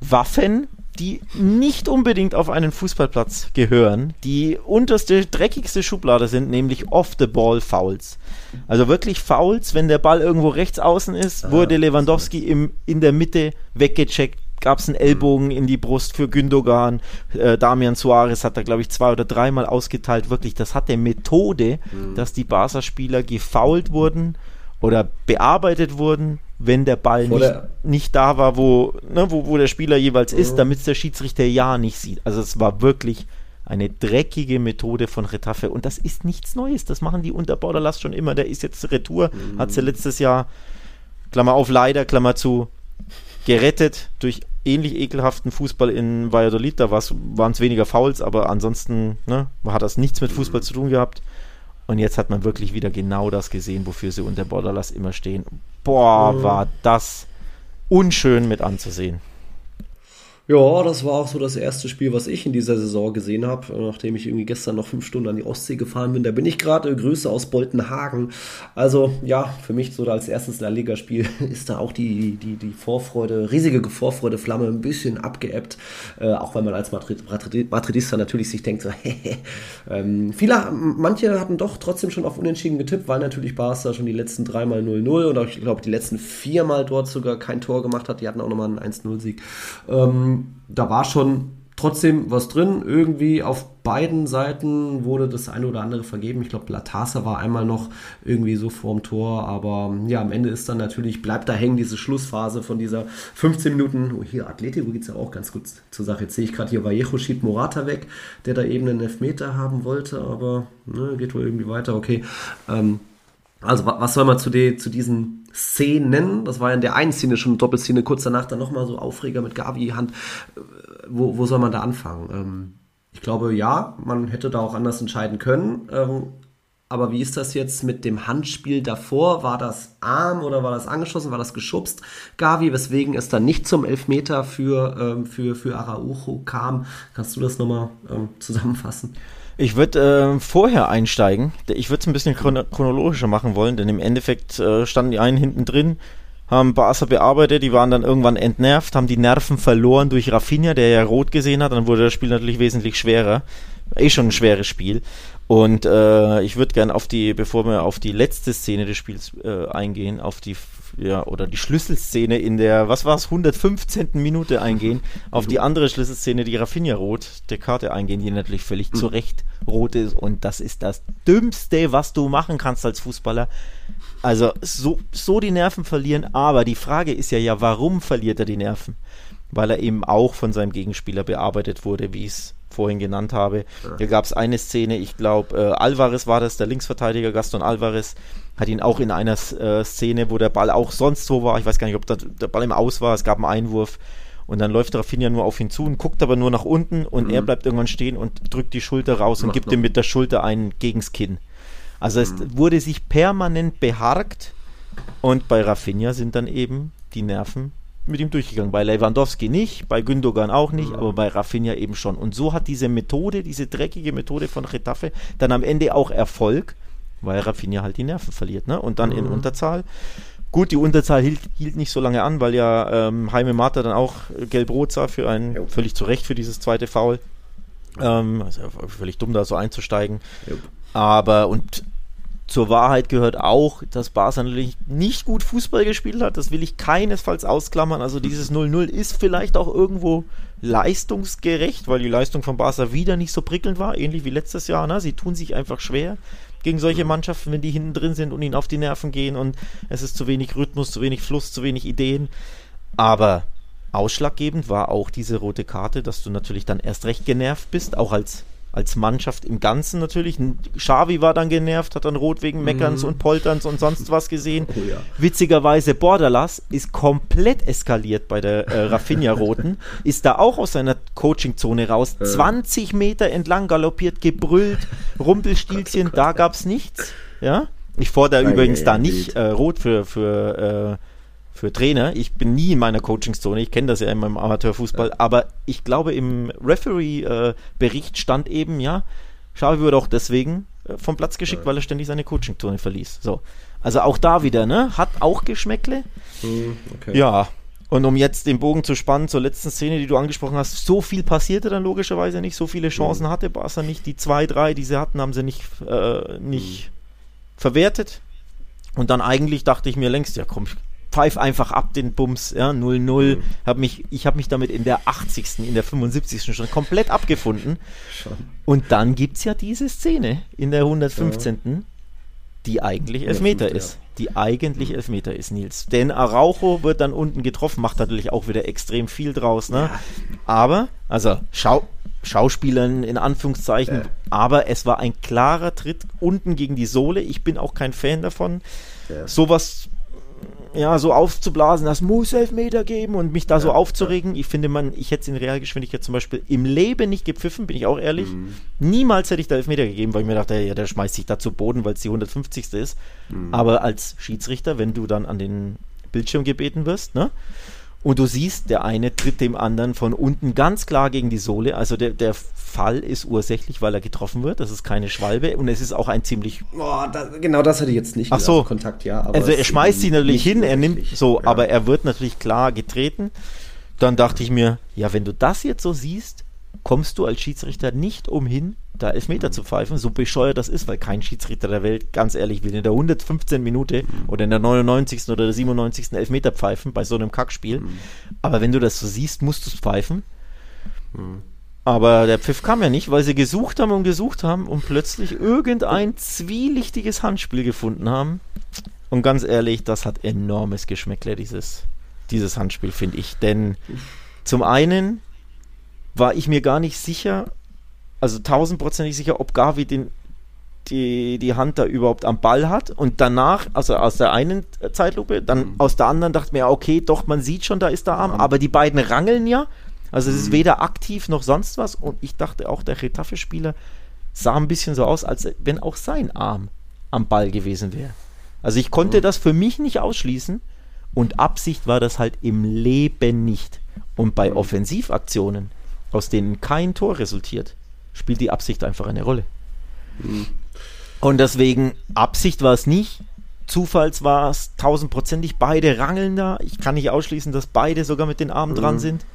Waffen, die nicht unbedingt auf einen Fußballplatz gehören, die unterste, dreckigste Schublade sind, nämlich Off-the-Ball-Fouls. Also wirklich Fouls, wenn der Ball irgendwo rechts außen ist, wurde Lewandowski im, in der Mitte weggecheckt, gab es einen Ellbogen in die Brust für Gündogan, äh, Damian Suarez hat da glaube ich zwei oder dreimal ausgeteilt, wirklich, das hat der Methode, dass die Barca-Spieler gefoult wurden oder bearbeitet wurden, wenn der Ball nicht, der- nicht da war, wo, ne, wo, wo der Spieler jeweils ist, damit es der Schiedsrichter ja nicht sieht. Also es war wirklich eine dreckige Methode von Retafe und das ist nichts Neues. Das machen die unter Borderlass schon immer. Der ist jetzt Retour, hat sie letztes Jahr, Klammer auf, leider, Klammer zu, gerettet durch ähnlich ekelhaften Fußball in Valladolid. Da waren es weniger Fouls, aber ansonsten ne, hat das nichts mit Fußball zu tun gehabt. Und jetzt hat man wirklich wieder genau das gesehen, wofür sie unter Borderlass immer stehen. Boah, war das unschön mit anzusehen. Ja, das war auch so das erste Spiel, was ich in dieser Saison gesehen habe, nachdem ich irgendwie gestern noch fünf Stunden an die Ostsee gefahren bin. Da bin ich gerade. Grüße aus Boltenhagen. Also ja, für mich so als erstes La Liga-Spiel ist da auch die, die, die Vorfreude, riesige Vorfreude-Flamme ein bisschen abgeebbt. Äh, auch weil man als Madrid, Madrid, Madridista natürlich sich denkt, so, ähm, viele, manche hatten doch trotzdem schon auf Unentschieden getippt, weil natürlich Barca schon die letzten dreimal 0-0 und auch, ich glaube, die letzten viermal dort sogar kein Tor gemacht hat. Die hatten auch nochmal einen 1-0-Sieg. Ähm, da war schon trotzdem was drin. Irgendwie auf beiden Seiten wurde das eine oder andere vergeben. Ich glaube, Latasa war einmal noch irgendwie so vorm Tor, aber ja, am Ende ist dann natürlich, bleibt da hängen diese Schlussphase von dieser 15 Minuten. Oh, hier, Atletico geht es ja auch ganz gut zur Sache. Jetzt sehe ich gerade hier Vallejo schiebt Morata weg, der da eben einen Elfmeter haben wollte, aber ne, geht wohl irgendwie weiter. Okay. Ähm, also, wa- was soll man zu, de, zu diesen Szenen? Das war ja in der einen Szene schon eine Doppelszene, kurz danach dann nochmal so Aufreger mit Gavi Hand. Äh, Wo, wo soll man da anfangen? Ähm, ich glaube, ja, man hätte da auch anders entscheiden können. Ähm, aber wie ist das jetzt mit dem Handspiel davor? War das Arm oder war das angeschossen? War das geschubst? Gavi, weswegen es dann nicht zum Elfmeter für, ähm, für, für Araujo kam? Kannst du das nochmal ähm, zusammenfassen? Ich würde äh, vorher einsteigen. Ich würde es ein bisschen chron chronologischer machen wollen, denn im Endeffekt äh, standen die einen hinten drin, haben Barca bearbeitet, die waren dann irgendwann entnervt, haben die Nerven verloren durch Rafinha, der ja rot gesehen hat, dann wurde das Spiel natürlich wesentlich schwerer. Eh schon ein schweres Spiel. Und äh, ich würde gerne auf die, bevor wir auf die letzte Szene des Spiels äh, eingehen, auf die ja, oder die Schlüsselszene in der, was war es, 115. Minute eingehen, auf die andere Schlüsselszene, die Rafinha rot, der Karte eingehen, die natürlich völlig mhm. zu Recht rot ist. Und das ist das Dümmste, was du machen kannst als Fußballer. Also so, so die Nerven verlieren, aber die Frage ist ja, ja, warum verliert er die Nerven? Weil er eben auch von seinem Gegenspieler bearbeitet wurde, wie ich es vorhin genannt habe. Da gab es eine Szene, ich glaube, äh, Alvarez war das, der Linksverteidiger Gaston Alvarez, hat ihn auch in einer äh, Szene, wo der Ball auch sonst wo war, ich weiß gar nicht, ob da, der Ball im Aus war, es gab einen Einwurf und dann läuft Rafinha nur auf ihn zu und guckt aber nur nach unten und mhm. er bleibt irgendwann stehen und drückt die Schulter raus und gibt noch. ihm mit der Schulter einen gegens Kinn. Also mhm. es wurde sich permanent beharkt und bei Rafinha sind dann eben die Nerven mit ihm durchgegangen. Bei Lewandowski nicht, bei Gündogan auch nicht, mhm. aber bei Rafinha eben schon. Und so hat diese Methode, diese dreckige Methode von Getafe dann am Ende auch Erfolg, weil Rafinha halt die Nerven verliert. Ne? Und dann mhm. in Unterzahl. Gut, die Unterzahl hielt, hielt, nicht so lange an, weil ja ähm, Jaime Mata dann auch gelb-rot sah für ein, jo. völlig zu Recht für dieses zweite Foul. Ähm, also völlig dumm, da so einzusteigen. Jo. Aber, und zur Wahrheit gehört auch, dass Barca natürlich nicht gut Fußball gespielt hat. Das will ich keinesfalls ausklammern. Also dieses 0-0 ist vielleicht auch irgendwo leistungsgerecht, weil die Leistung von Barca wieder nicht so prickelnd war, ähnlich wie letztes Jahr. Ne? Sie tun sich einfach schwer gegen solche Mannschaften, wenn die hinten drin sind und ihnen auf die Nerven gehen und es ist zu wenig Rhythmus, zu wenig Fluss, zu wenig Ideen. Aber ausschlaggebend war auch diese rote Karte, dass du natürlich dann erst recht genervt bist, auch als als Mannschaft im Ganzen natürlich. Xavi war dann genervt, hat dann rot wegen Meckerns mhm. und Polterns und sonst was gesehen. Oh, ja. Witzigerweise Borderlass ist komplett eskaliert bei der äh, Rafinha-Roten, ist da auch aus seiner Coaching-Zone raus, äh. 20 Meter entlang galoppiert, gebrüllt, Rumpelstilzchen, oh da gab's nichts. Ja, ich fordere übrigens da nicht äh, rot für, für äh, für Trainer. Ich bin nie in meiner Coachingzone, ich kenne das ja in meinem Amateurfußball, ja. aber ich glaube, im Referee-Bericht stand eben, ja, Xavi wurde auch deswegen äh, vom Platz geschickt, ja. weil er ständig seine Coachingzone verließ. So. Also auch da wieder, ne? Hat auch Geschmäckle. Hm, okay. Ja. Und um jetzt den Bogen zu spannen zur letzten Szene, die du angesprochen hast, so viel passierte dann logischerweise nicht, so viele Chancen hm. hatte Barca nicht. Die zwei, drei, die sie hatten, haben sie nicht, äh, nicht hm. verwertet. Und dann eigentlich dachte ich mir längst, ja komm, pfeif einfach ab den Bums, ja, 0-0. Mhm. Hab mich, ich habe mich damit in der 80., in der 75. schon komplett abgefunden. Schon. Und dann gibt es ja diese Szene in der 115. Ja. Die eigentlich Elfmeter ja, ist. Die eigentlich mhm. Elfmeter ist, Nils. Denn Araujo wird dann unten getroffen, macht natürlich auch wieder extrem viel draus. Ne? Aber, also Schau, Schauspielern in Anführungszeichen, aber es war ein klarer Tritt unten gegen die Sohle. Ich bin auch kein Fan davon. Sowas ja, so aufzublasen, das muss Elfmeter geben und mich da ja, so aufzuregen. Ja. Ich finde, man, ich hätte es in Realgeschwindigkeit zum Beispiel im Leben nicht gepfiffen, bin ich auch ehrlich. Mhm. Niemals hätte ich da Elfmeter gegeben, weil ich mir dachte, ja, der schmeißt sich da zu Boden, weil es die 150. ist. Mhm. Aber als Schiedsrichter, wenn du dann an den Bildschirm gebeten wirst, ne? Und du siehst, der eine tritt dem anderen von unten ganz klar gegen die Sohle. Also der, der Fall ist ursächlich, weil er getroffen wird. Das ist keine Schwalbe und es ist auch ein ziemlich. Boah, da, genau das hätte ich jetzt nicht Ach so. Kontakt, ja. also er schmeißt sich natürlich hin, er nimmt so, ja. aber er wird natürlich klar getreten. Dann dachte ich mir, ja, wenn du das jetzt so siehst, kommst du als Schiedsrichter nicht umhin, da Elfmeter mhm. zu pfeifen, so bescheuert das ist, weil kein Schiedsrichter der Welt, ganz ehrlich, will in der 115 Minute mhm. oder in der 99. oder der 97. Elfmeter pfeifen bei so einem Kackspiel. Mhm. Aber wenn du das so siehst, musst du es pfeifen. Mhm. Aber der Pfiff kam ja nicht, weil sie gesucht haben und gesucht haben und plötzlich irgendein zwielichtiges Handspiel gefunden haben. Und ganz ehrlich, das hat enormes Geschmäckle, dieses, dieses Handspiel, finde ich. Denn zum einen war ich mir gar nicht sicher, also tausendprozentig sicher, ob Gavi den, die, die Hand da überhaupt am Ball hat. Und danach, also aus der einen Zeitlupe, dann mhm. aus der anderen dachte mir, okay, doch, man sieht schon, da ist der Arm, mhm. aber die beiden rangeln ja. Also es ist mhm. weder aktiv noch sonst was. Und ich dachte auch, der Retafe-Spieler sah ein bisschen so aus, als wenn auch sein Arm am Ball gewesen wäre. Also ich konnte mhm. das für mich nicht ausschließen. Und Absicht war das halt im Leben nicht. Und bei mhm. Offensivaktionen, aus denen kein Tor resultiert, spielt die Absicht einfach eine Rolle. Mhm. Und deswegen, Absicht war es nicht. Zufalls war es tausendprozentig. Beide rangeln da. Ich kann nicht ausschließen, dass beide sogar mit den Armen mhm. dran sind.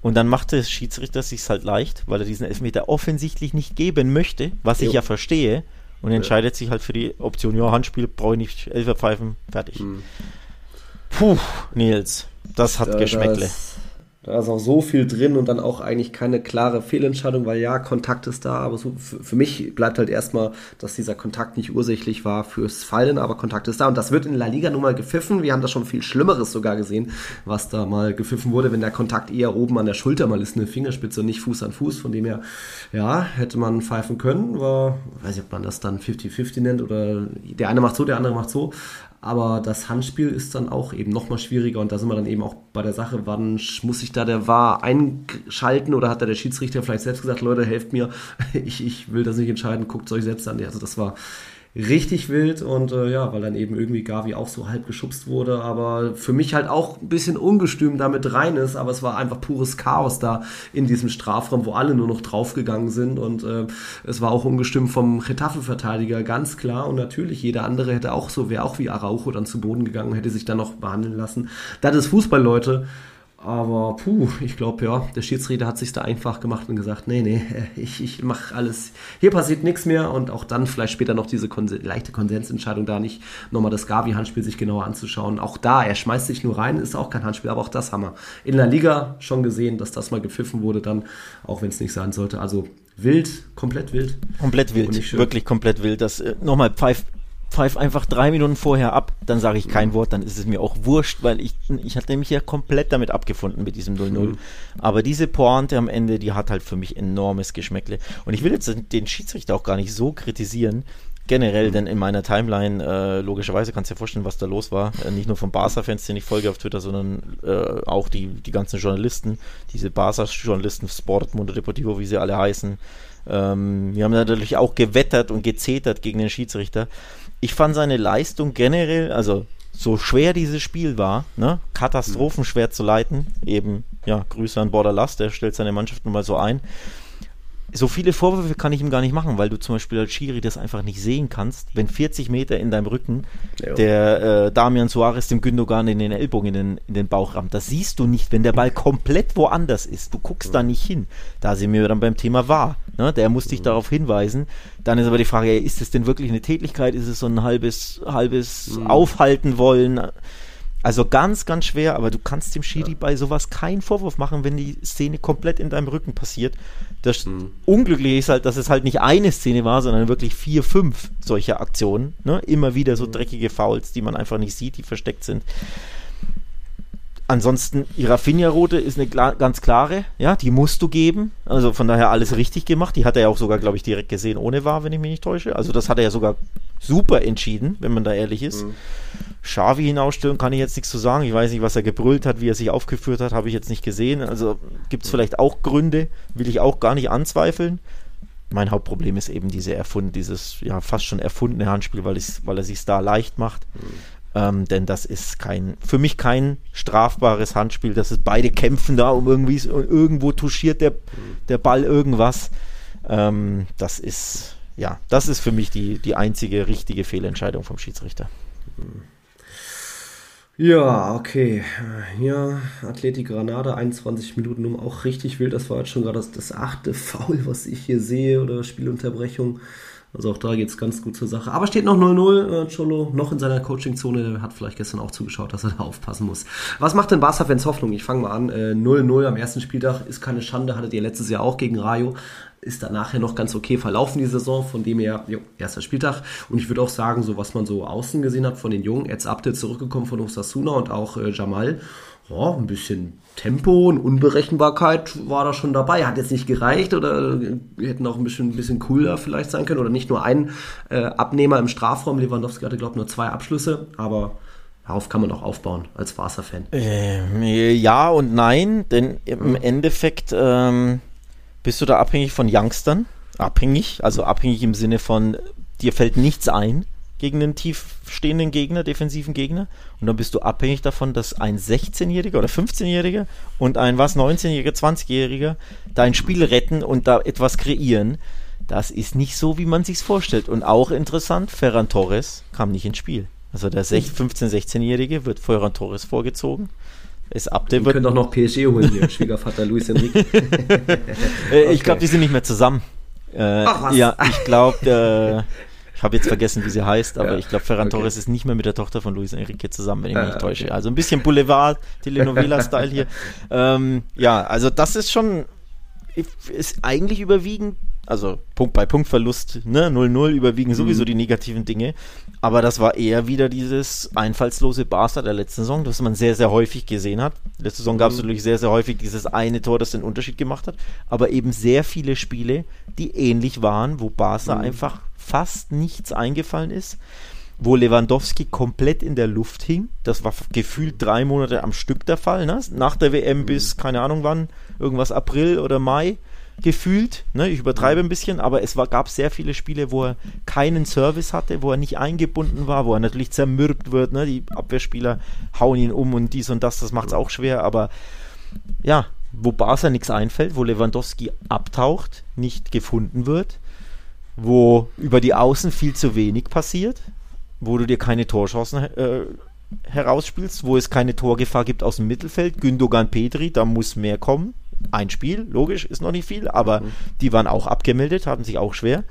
Und dann macht der Schiedsrichter sich halt leicht, weil er diesen Elfmeter offensichtlich nicht geben möchte, was ich jo. ja verstehe, und entscheidet ja. sich halt für die Option, ja, Handspiel, brauche ich nicht Elfer pfeifen, fertig. Mhm. Puh, Nils, das hat Da- Geschmäckle. Das, da ist auch so viel drin und dann auch eigentlich keine klare Fehlentscheidung, weil ja, Kontakt ist da, aber so für, für mich bleibt halt erstmal, dass dieser Kontakt nicht ursächlich war fürs Fallen, aber Kontakt ist da und das wird in La Liga nun mal gepfiffen. Wir haben da schon viel Schlimmeres sogar gesehen, was da mal gepfiffen wurde, wenn der Kontakt eher oben an der Schulter mal ist, eine Fingerspitze und nicht Fuß an Fuß, von dem her, ja, hätte man pfeifen können, war, weiß nicht, ob man das dann 50-50 nennt oder der eine macht so, der andere macht so, aber das Handspiel ist dann auch eben nochmal schwieriger und da sind wir dann eben auch bei der Sache, wann muss sich da der VAR einschalten oder hat da der Schiedsrichter vielleicht selbst gesagt, Leute, helft mir, ich, ich will das nicht entscheiden, guckt es euch selbst an. Also das war richtig wild und äh, ja, weil dann eben irgendwie Gavi auch so halb geschubst wurde, aber für mich halt auch ein bisschen ungestüm damit rein ist, aber es war einfach pures Chaos da in diesem Strafraum, wo alle nur noch draufgegangen sind und äh, es war auch ungestüm vom Getafe-Verteidiger, ganz klar und natürlich jeder andere hätte auch so, wäre auch wie Araujo dann zu Boden gegangen, hätte sich dann noch behandeln lassen. Das ist Fußball, Leute. Aber puh, ich glaube ja, der Schiedsrichter hat sich da einfach gemacht und gesagt, nee, nee, ich, ich mache alles, hier passiert nichts mehr und auch dann vielleicht später noch diese Konse leichte Konsensentscheidung da nicht nochmal das Gavi-Handspiel sich genauer anzuschauen. Auch da, er schmeißt sich nur rein, ist auch kein Handspiel, aber auch das haben wir in der Liga schon gesehen, dass das mal gepfiffen wurde dann, auch wenn es nicht sein sollte. Also wild, komplett wild. Komplett wild, nicht schön. wirklich komplett wild. Das äh, nochmal pfeif, pfeif einfach drei Minuten vorher ab, dann sage ich Mhm. kein Wort, dann ist es mir auch wurscht, weil ich ich hatte mich ja komplett damit abgefunden mit diesem 0-0. Mhm. Aber diese Pointe am Ende, die hat halt für mich enormes Geschmäckle. Und ich will jetzt den Schiedsrichter auch gar nicht so kritisieren. Mhm. Generell, denn in meiner Timeline, äh, logischerweise kannst du dir vorstellen, was da los war. Äh, nicht nur von Barca-Fans, den ich folge auf Twitter, sondern äh, auch die, die ganzen Journalisten, diese Barca-Journalisten, Sport, Mundo Deportivo, wie sie alle heißen. Ähm, wir haben natürlich auch gewettert und gezetert gegen den Schiedsrichter. Ich fand seine Leistung generell, also so schwer dieses Spiel war, ne, katastrophenschwer zu leiten. Eben, ja, Grüße an Borderlass, der stellt seine Mannschaft nun mal so ein. So viele Vorwürfe kann ich ihm gar nicht machen, weil du zum Beispiel als Schiri das einfach nicht sehen kannst, wenn 40 Meter in deinem Rücken Ja. der äh, Damian Suarez dem Gündogan in den Ellbogen in den, in den Bauch rammt. Das siehst du nicht, wenn der Ball komplett woanders ist. Du guckst da nicht hin. Da sind wir dann beim Thema wahr. Ne? Der muss dich darauf hinweisen. Dann ist aber die Frage, ey, ist es denn wirklich eine Tätigkeit? Ist es so ein halbes, halbes Aufhalten wollen? Also ganz, ganz schwer, aber du kannst dem Schiri bei sowas keinen Vorwurf machen, wenn die Szene komplett in deinem Rücken passiert. Das Unglückliche ist halt, dass es halt nicht eine Szene war, sondern wirklich vier, fünf solcher Aktionen. Ne? Immer wieder so dreckige Fouls, die man einfach nicht sieht, die versteckt sind. Ansonsten, die Rafinha-Rote ist eine klar, ganz klare, ja, die musst du geben. Also von daher alles richtig gemacht. Die hat er ja auch sogar, glaube ich, direkt gesehen, ohne war, wenn ich mich nicht täusche. Also das hat er ja sogar super entschieden, wenn man da ehrlich ist. Xavi hinausstellen kann ich jetzt nichts zu sagen. Ich weiß nicht, was er gebrüllt hat, wie er sich aufgeführt hat, habe ich jetzt nicht gesehen. Also gibt es vielleicht auch Gründe, will ich auch gar nicht anzweifeln. Mein Hauptproblem ist eben diese erfunden, dieses ja fast schon erfundene Handspiel, weil, weil er sich da leicht macht. Ähm, denn das ist kein, für mich kein strafbares Handspiel. Das ist beide kämpfen da um irgendwie, und irgendwo touchiert der, der Ball irgendwas. Ähm, das ist, ja, das ist für mich die, die einzige richtige Fehlentscheidung vom Schiedsrichter. Ja, okay. Hier, Athletik Granada, 21 Minuten um, auch richtig wild. Das war jetzt schon gerade das, das achte Foul, was ich hier sehe, oder Spielunterbrechung. Also auch da geht es ganz gut zur Sache. Aber steht noch 0-0. Äh, Cholo noch in seiner Coachingzone. Der hat vielleicht gestern auch zugeschaut, dass er da aufpassen muss. Was macht denn Barca-Fans Hoffnung? Ich fange mal an. Äh, 0-0 am ersten Spieltag ist keine Schande. Hattet ihr letztes Jahr auch gegen Rayo. Ist dann nachher noch ganz okay verlaufen, die Saison. Von dem her, jo, erster Spieltag. Und ich würde auch sagen, so was man so außen gesehen hat von den Jungen. Jetzt Abde zurückgekommen von Osasuna und auch äh, Jamal. Ja, ein bisschen Tempo und Unberechenbarkeit war da schon dabei. Hat jetzt nicht gereicht oder wir hätten auch ein bisschen, ein bisschen cooler vielleicht sein können. Oder nicht nur ein äh, Abnehmer im Strafraum. Lewandowski hatte, glaube ich, nur zwei Abschlüsse. Aber darauf kann man doch aufbauen als Barca-Fan. Ähm, ja und nein, denn im Endeffekt ähm, bist du da abhängig von Youngstern. Abhängig, also abhängig im Sinne von, dir fällt nichts ein gegen den tiefstehenden Gegner, defensiven Gegner. Und dann bist du abhängig davon, dass ein 16-Jähriger oder 15-Jähriger und ein was, 19-Jähriger, 20-Jähriger dein Spiel retten und da etwas kreieren. Das ist nicht so, wie man sich's vorstellt. Und auch interessant, Ferran Torres kam nicht ins Spiel. Also der 15-, 16-Jährige wird Ferran Torres vorgezogen. Es Abde Wir wird können doch noch PSG holen hier, Schwiegervater Luis Enrique. äh, Ich Okay. glaube, die sind nicht mehr zusammen. Äh, Ach, was? Ja, ich glaube, Ich habe jetzt vergessen, wie sie heißt, aber Ja, ich glaube, Ferran okay. Torres ist nicht mehr mit der Tochter von Luis Enrique zusammen, wenn ich mich nicht täusche. Also ein bisschen Boulevard, Telenovela-Style hier. Ähm, ja, also das ist schon, ist eigentlich überwiegend, also Punkt bei Punktverlust, ne, 0-0 überwiegen sowieso die negativen Dinge. Aber das war eher wieder dieses einfallslose Barca der letzten Saison, das man sehr, sehr häufig gesehen hat. Letzte Saison gab es natürlich sehr, sehr häufig dieses eine Tor, das den Unterschied gemacht hat. Aber eben sehr viele Spiele, die ähnlich waren, wo Barca einfach fast nichts eingefallen ist wo Lewandowski komplett in der Luft hing. Das war gefühlt drei Monate am Stück der Fall. Ne? Nach der WM bis, keine Ahnung wann, irgendwas April oder Mai gefühlt. Ne? Ich übertreibe ein bisschen, aber es war, gab sehr viele Spiele, wo er keinen Service hatte, wo er nicht eingebunden war, wo er natürlich zermürbt wird. Ne? Die Abwehrspieler hauen ihn um und dies und das, das macht es auch schwer, aber ja, wo Barca nichts einfällt, wo Lewandowski abtaucht, nicht gefunden wird, wo über die Außen viel zu wenig passiert, wo du dir keine Torchancen äh, herausspielst, wo es keine Torgefahr gibt aus dem Mittelfeld. Gündogan Petri, da muss mehr kommen. Ein Spiel, logisch, ist noch nicht viel, aber die waren auch abgemeldet, hatten sich auch schwer.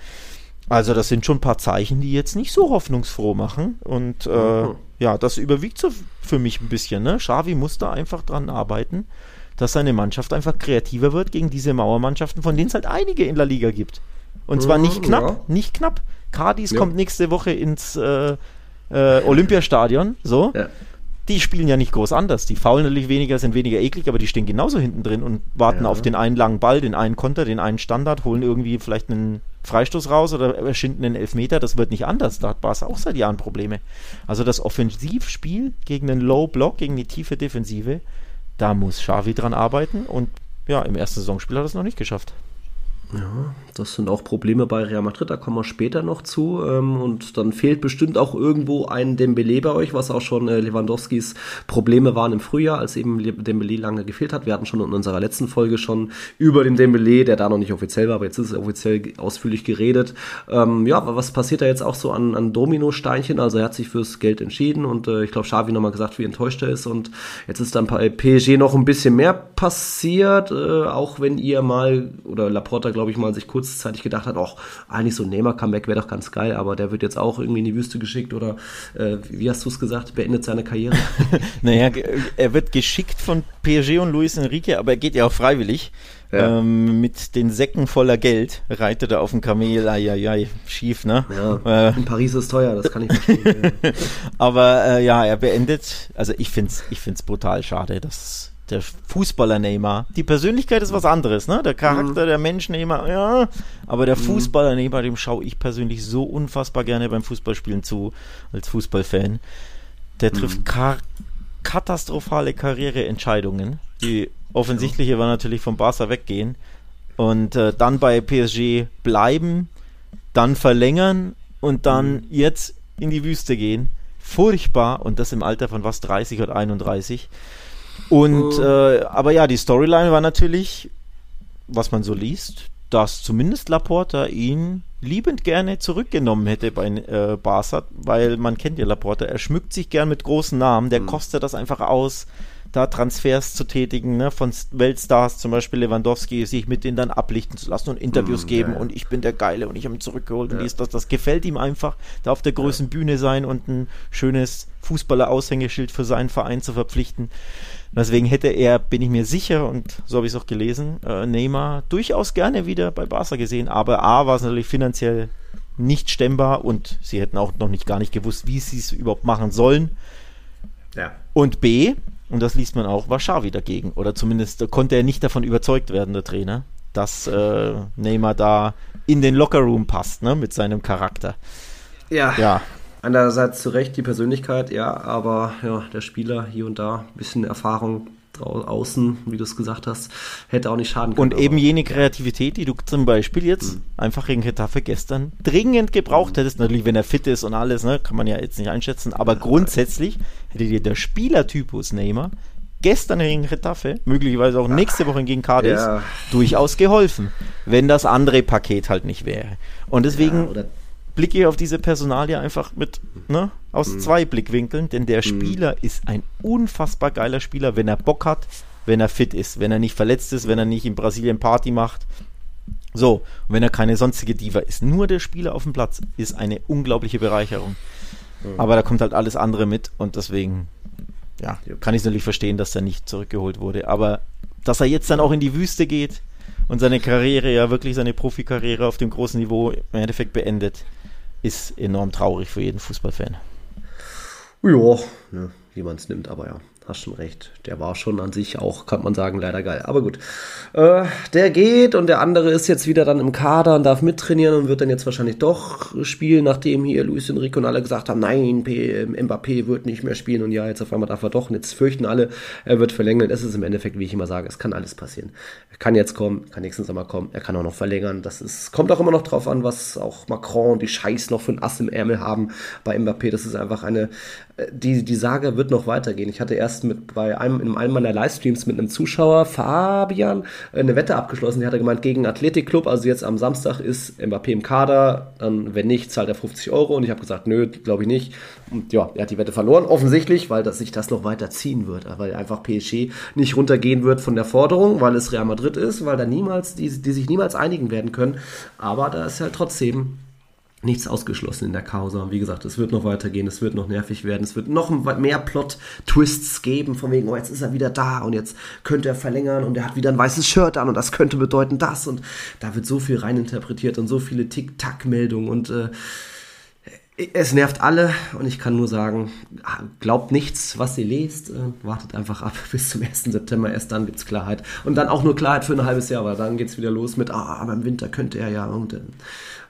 Also das sind schon ein paar Zeichen, die jetzt nicht so hoffnungsfroh machen. Und äh, Mhm. ja, das überwiegt so für mich ein bisschen. Ne? Xavi muss da einfach dran arbeiten, dass seine Mannschaft einfach kreativer wird gegen diese Mauermannschaften, von denen es halt einige in La Liga gibt. Und zwar Mhm, nicht knapp, ja. nicht knapp. Cadiz Ja. kommt nächste Woche ins äh, äh, Olympiastadion, so. Ja. Die spielen ja nicht groß anders. Die faulen natürlich weniger, sind weniger eklig, aber die stehen genauso hinten drin und warten auf den einen langen Ball, den einen Konter, den einen Standard, holen irgendwie vielleicht einen Freistoß raus oder erschinden einen Elfmeter. Das wird nicht anders. Da hat Barca auch seit Jahren Probleme. Also das Offensivspiel gegen den Low Block, gegen die tiefe Defensive, da muss Xavi dran arbeiten und ja, im ersten Saisonspiel hat er es noch nicht geschafft. Das sind auch Probleme bei Real Madrid, da kommen wir später noch zu. Ähm, und dann fehlt bestimmt auch irgendwo ein Dembele bei euch, was auch schon äh, Lewandowskis Probleme waren im Frühjahr, als eben Le- Dembele lange gefehlt hat. Wir hatten schon in unserer letzten Folge schon über den Dembele, der da noch nicht offiziell war, aber jetzt ist es offiziell ausführlich geredet. Ähm, ja, aber was passiert da jetzt auch so an, an Dominosteinchen? Also er hat sich fürs Geld entschieden und äh, ich glaube, Xavi nochmal gesagt, wie enttäuscht er ist. Und jetzt ist dann bei PSG noch ein bisschen mehr passiert, äh, auch wenn ihr mal, oder Laporta, glaube ich, mal sich kurzzeitig gedacht hat, auch eigentlich so ein Neymar-Comeback wäre doch ganz geil, aber der wird jetzt auch irgendwie in die Wüste geschickt oder äh, wie hast du es gesagt, beendet seine Karriere. Naja, er wird geschickt von PSG und Luis Enrique, aber er geht ja auch freiwillig. Ja. Ähm, mit den Säcken voller Geld reitet er auf dem Kamel, ai, schief, ne? Ja, Äh, in Paris ist teuer, das kann ich verstehen. ja. aber äh, ja, er beendet, also ich find's, ich find's brutal schade, dass der Fußballer Neymar, die Persönlichkeit ist was anderes, ne? Der Charakter, der Mensch Neymar, ja, aber der Fußballer Neymar, dem schaue ich persönlich so unfassbar gerne beim Fußballspielen zu, als Fußballfan. Der trifft ka katastrophale Karriereentscheidungen. Die offensichtliche war natürlich vom Barca weggehen und äh, dann bei PSG bleiben, dann verlängern und dann jetzt in die Wüste gehen. Furchtbar und das im Alter von was 30 oder 31. Und äh, aber ja, die Storyline war natürlich, was man so liest, dass zumindest Laporta ihn liebend gerne zurückgenommen hätte bei äh, Barca, weil man kennt ja Laporta, er schmückt sich gern mit großen Namen, der kostet das einfach aus, da Transfers zu tätigen, ne, von Weltstars, zum Beispiel Lewandowski, sich mit denen dann ablichten zu lassen und Interviews Mm, geben ja, ja. und ich bin der Geile und ich habe ihn zurückgeholt und dies, das, das gefällt ihm einfach, da auf der großen Bühne sein und ein schönes Fußballer-Aushängeschild für seinen Verein zu verpflichten. Deswegen hätte er, bin ich mir sicher, und so habe ich es auch gelesen, äh, Neymar durchaus gerne wieder bei Barca gesehen. Aber A war es natürlich finanziell nicht stemmbar und sie hätten auch noch nicht gar nicht gewusst, wie sie es überhaupt machen sollen. ja. Und B, und das liest man auch, war Xavi dagegen. Oder zumindest konnte er nicht davon überzeugt werden, der Trainer, dass äh, Neymar da in den Lockerroom passt, ne, mit seinem Charakter. Ja. Ja, Einerseits zu Recht die Persönlichkeit, ja, aber ja, der Spieler hier und da, ein bisschen Erfahrung außen, wie du es gesagt hast, hätte auch nicht schaden können. Und eben jene Kreativität, die du zum Beispiel jetzt einfach gegen Getafe gestern dringend gebraucht hättest. Natürlich, wenn er fit ist und alles, ne, kann man ja jetzt nicht einschätzen. Aber grundsätzlich hätte dir der Spielertypus Neymar gestern gegen Getafe, möglicherweise auch nächste Woche gegen Cadiz, Ja. durchaus geholfen, wenn das andere Paket halt nicht wäre. Und deswegen Ja, blicke ich auf diese Personalie einfach mit, ne, aus Mhm. zwei Blickwinkeln, denn der Spieler ist ein unfassbar geiler Spieler, wenn er Bock hat, wenn er fit ist, wenn er nicht verletzt ist, wenn er nicht in Brasilien Party macht, So, und wenn er keine sonstige Diva ist, nur der Spieler auf dem Platz ist eine unglaubliche Bereicherung. Mhm. Aber da kommt halt alles andere mit und deswegen, ja, kann ich natürlich verstehen, dass er nicht zurückgeholt wurde. Aber dass er jetzt dann auch in die Wüste geht und seine Karriere, ja wirklich seine Profikarriere auf dem großen Niveau im Endeffekt beendet, ist enorm traurig für jeden Fußballfan. Ja, ne, wie man es nimmt, aber ja hast schon recht. Der war schon an sich auch, kann man sagen, leider geil. Aber gut. Äh, der geht und der andere ist jetzt wieder dann im Kader und darf mittrainieren und wird dann jetzt wahrscheinlich doch spielen, nachdem hier Luis Enrique und alle gesagt haben, nein, P Mbappé wird nicht mehr spielen und ja, jetzt auf einmal darf er doch und jetzt fürchten alle, er wird verlängern. Es ist im Endeffekt, wie ich immer sage, es kann alles passieren. Er kann jetzt kommen, kann nächsten Sommer kommen, er kann auch noch verlängern. Das ist, kommt auch immer noch drauf an, was auch Macron und die Scheiß noch für ein Ass im Ärmel haben bei Mbappé. Das ist einfach eine, die, die Saga wird noch weitergehen. Ich hatte erst mit bei einem, in einem meiner Livestreams mit einem Zuschauer, Fabian, eine Wette abgeschlossen. Der hatte gemeint, gegen Athletikclub, also jetzt am Samstag ist Mbappé im Kader, dann, wenn nicht, zahlt er 50 Euro. Und ich habe gesagt, nö, glaube ich nicht. Und ja, er hat die Wette verloren, offensichtlich, weil das, sich das noch weiter ziehen wird, weil einfach PSG nicht runtergehen wird von der Forderung, weil es Real Madrid ist, weil da niemals, die, die sich niemals einigen werden können. Aber da ist halt trotzdem nichts ausgeschlossen in der Causa. Und wie gesagt, es wird noch weitergehen, es wird noch nervig werden, es wird noch mehr Plot-Twists geben, von wegen, oh, jetzt ist er wieder da und jetzt könnte er verlängern und er hat wieder ein weißes Shirt an und das könnte bedeuten das. Und da wird so viel reininterpretiert und so viele Tick-Tack-Meldungen und äh, es nervt alle und ich kann nur sagen, glaubt nichts, was ihr lest. Äh, wartet einfach ab bis zum 1. September. Erst dann gibt es Klarheit. Und dann auch nur Klarheit für ein halbes Jahr, weil dann geht es wieder los mit, ah, aber im Winter könnte er ja und äh,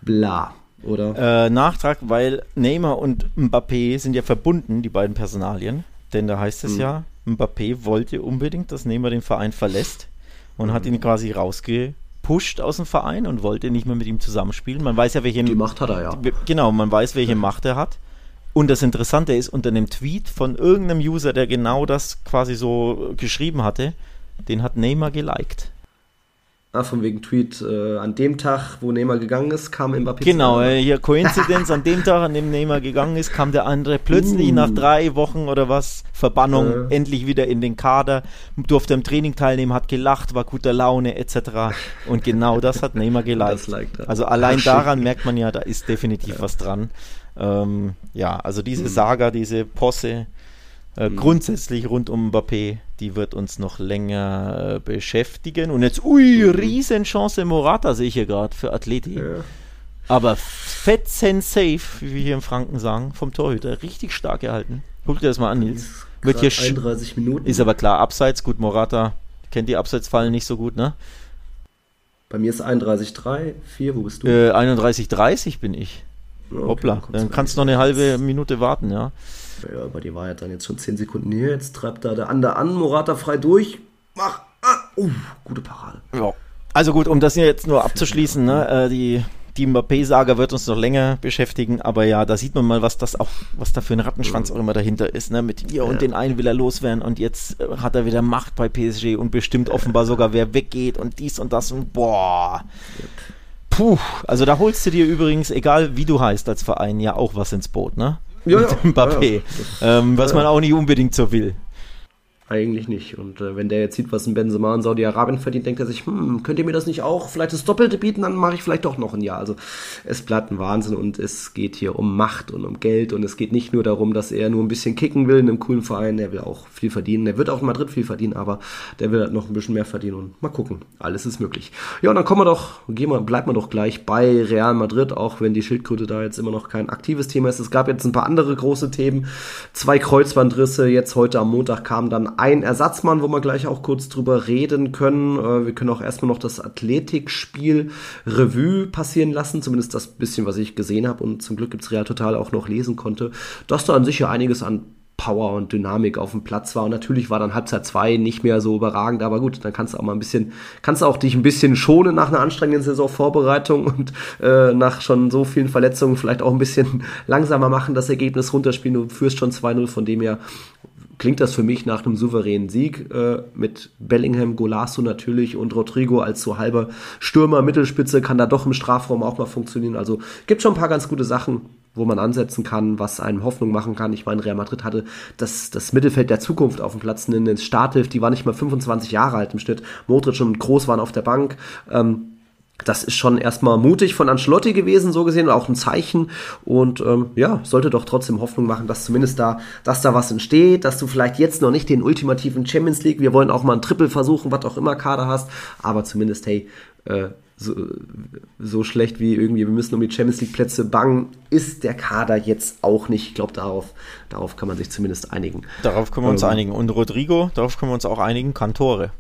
bla oder? Äh, Nachtrag, weil Neymar und Mbappé sind ja verbunden, die beiden Personalien. Denn da heißt es mhm. ja, Mbappé wollte unbedingt, dass Neymar den Verein verlässt und mhm. hat ihn quasi rausgepusht aus dem Verein und wollte nicht mehr mit ihm zusammenspielen. Man weiß ja, welche die Macht hat er ja. Genau, man weiß, welche Macht er hat. Und das Interessante ist, unter einem Tweet von irgendeinem User, der genau das quasi so geschrieben hatte, den hat Neymar geliked. Ah, von wegen Tweet, äh, an dem Tag, wo Neymar gegangen ist, kam Mbappé. Genau, äh, hier Koinzidenz, an dem Tag, an dem Neymar gegangen ist, kam der andere plötzlich uh. nach drei Wochen oder was, Verbannung, äh. endlich wieder in den Kader, durfte im Training teilnehmen, hat gelacht, war guter Laune etc. Und genau das hat Neymar geliked. Also allein daran merkt man ja, da ist definitiv ja. was dran. Ähm, ja, also diese hm. Saga, diese Posse, äh, mhm. grundsätzlich rund um Mbappé, die wird uns noch länger äh, beschäftigen. Und jetzt, ui, mhm. Riesenchance Morata sehe ich hier gerade für Athleti. Ja. Aber fetzen safe, wie wir hier in Franken sagen, vom Torhüter. Richtig stark gehalten. Guck dir das mal an, Nils. Wird hier 31 Minuten. Ist aber klar, abseits. Gut, Morata kennt die Abseitsfallen nicht so gut, ne? Bei mir ist 31,3, 4, wo bist du? Äh, 31,30 bin ich. Okay, Hoppla, dann kannst du noch eine halbe Minute warten, ja. Ja, aber die war ja dann jetzt schon 10 Sekunden hier. Jetzt treibt da der andere an, Morata frei durch. Mach! Ah, uh, gute Parade. Ja. Also gut, um das hier jetzt nur abzuschließen, ne, äh, die, die Mbappé-Saga wird uns noch länger beschäftigen, aber ja, da sieht man mal, was das auch, was da für ein Rattenschwanz auch immer dahinter ist, ne? Mit ihr ja. und den einen will er loswerden und jetzt äh, hat er wieder Macht bei PSG und bestimmt offenbar sogar, wer weggeht und dies und das und boah. Puh, also da holst du dir übrigens, egal wie du heißt als Verein, ja auch was ins Boot, ne? Ja, mit ja, Mbappé. Ja, ähm, was man auch nicht unbedingt so will. Eigentlich nicht. Und äh, wenn der jetzt sieht, was ein Benzema in Saudi-Arabien verdient, denkt er sich, hm, könnt ihr mir das nicht auch vielleicht das Doppelte bieten, dann mache ich vielleicht doch noch ein Jahr. Also es bleibt ein Wahnsinn und es geht hier um Macht und um Geld und es geht nicht nur darum, dass er nur ein bisschen kicken will in einem coolen Verein, er will auch viel verdienen. Er wird auch in Madrid viel verdienen, aber der will halt noch ein bisschen mehr verdienen und mal gucken. Alles ist möglich. Ja, und dann kommen wir doch, gehen wir, bleibt man doch gleich bei Real Madrid, auch wenn die Schildkröte da jetzt immer noch kein aktives Thema ist. Es gab jetzt ein paar andere große Themen. Zwei Kreuzbandrisse, jetzt heute am Montag kam dann ein Ersatzmann, wo wir gleich auch kurz drüber reden können. Äh, wir können auch erstmal noch das Athletikspiel Revue passieren lassen, zumindest das bisschen, was ich gesehen habe und zum Glück gibt es Real Total auch noch lesen konnte, dass da an sich ja einiges an Power und Dynamik auf dem Platz war. Und natürlich war dann Halbzeit 2 nicht mehr so überragend, aber gut, dann kannst du auch mal ein bisschen, kannst du auch dich ein bisschen schonen nach einer anstrengenden Saisonvorbereitung und äh, nach schon so vielen Verletzungen vielleicht auch ein bisschen langsamer machen, das Ergebnis runterspielen. Du führst schon 2-0, von dem her klingt das für mich nach einem souveränen Sieg äh, mit Bellingham, Golasso natürlich und Rodrigo als so halber Stürmer, Mittelspitze kann da doch im Strafraum auch mal funktionieren. Also gibt schon ein paar ganz gute Sachen, wo man ansetzen kann, was einem Hoffnung machen kann. Ich meine, Real Madrid hatte das, das Mittelfeld der Zukunft auf dem Platz, eine Starthilfe, die war nicht mal 25 Jahre alt im Schnitt. Modric und Groß waren auf der Bank. Ähm, das ist schon erstmal mutig von Ancelotti gewesen, so gesehen, auch ein Zeichen. Und ähm, ja, sollte doch trotzdem Hoffnung machen, dass zumindest da, dass da was entsteht, dass du vielleicht jetzt noch nicht den ultimativen Champions League, wir wollen auch mal ein Triple versuchen, was auch immer Kader hast, aber zumindest, hey, äh, so, so schlecht wie irgendwie, wir müssen um die Champions League Plätze bangen, ist der Kader jetzt auch nicht. Ich glaube, darauf, darauf kann man sich zumindest einigen. Darauf können wir uns ähm, einigen. Und Rodrigo, darauf können wir uns auch einigen, Kantore.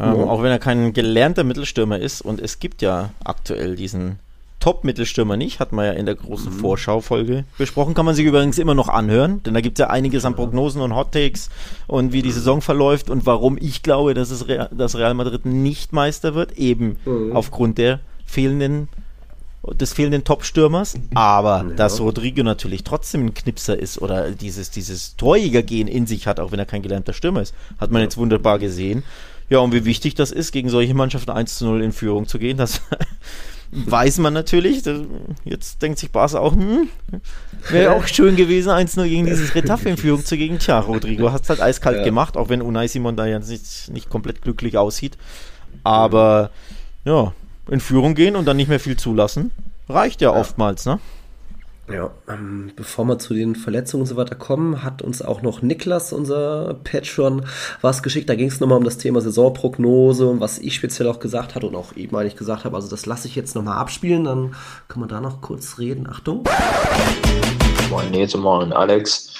Ähm, ja. Auch wenn er kein gelernter Mittelstürmer ist und es gibt ja aktuell diesen Top-Mittelstürmer nicht, hat man ja in der großen mhm. Vorschaufolge besprochen. Kann man sich übrigens immer noch anhören, denn da gibt es ja einiges an Prognosen und Hottakes und wie die Saison verläuft und warum ich glaube, dass es Real, dass Real Madrid nicht Meister wird, eben mhm. aufgrund der fehlenden des fehlenden Top-Stürmers, aber ja. dass Rodrigo natürlich trotzdem ein Knipser ist oder dieses, dieses Torjäger-Gehen in sich hat, auch wenn er kein gelernter Stürmer ist, hat man jetzt wunderbar gesehen. Ja, und wie wichtig das ist, gegen solche Mannschaften 1 zu 0 in Führung zu gehen, das weiß man natürlich. Jetzt denkt sich Barca auch, hm, wäre auch schön gewesen, 1-0 gegen dieses Retafe in Führung zu gehen. Tja, Rodrigo hat es halt eiskalt ja. gemacht, auch wenn Unai Simon da ja nicht, nicht komplett glücklich aussieht. Aber ja, in Führung gehen und dann nicht mehr viel zulassen, reicht ja, ja. oftmals, ne? Ja, ähm, bevor wir zu den Verletzungen und so weiter kommen, hat uns auch noch Niklas, unser Patron, was geschickt. Da ging es nochmal um das Thema Saisonprognose und was ich speziell auch gesagt hatte und auch eben eigentlich gesagt habe. Also das lasse ich jetzt nochmal abspielen, dann kann man da noch kurz reden. Achtung. Moin Nete, moin Alex.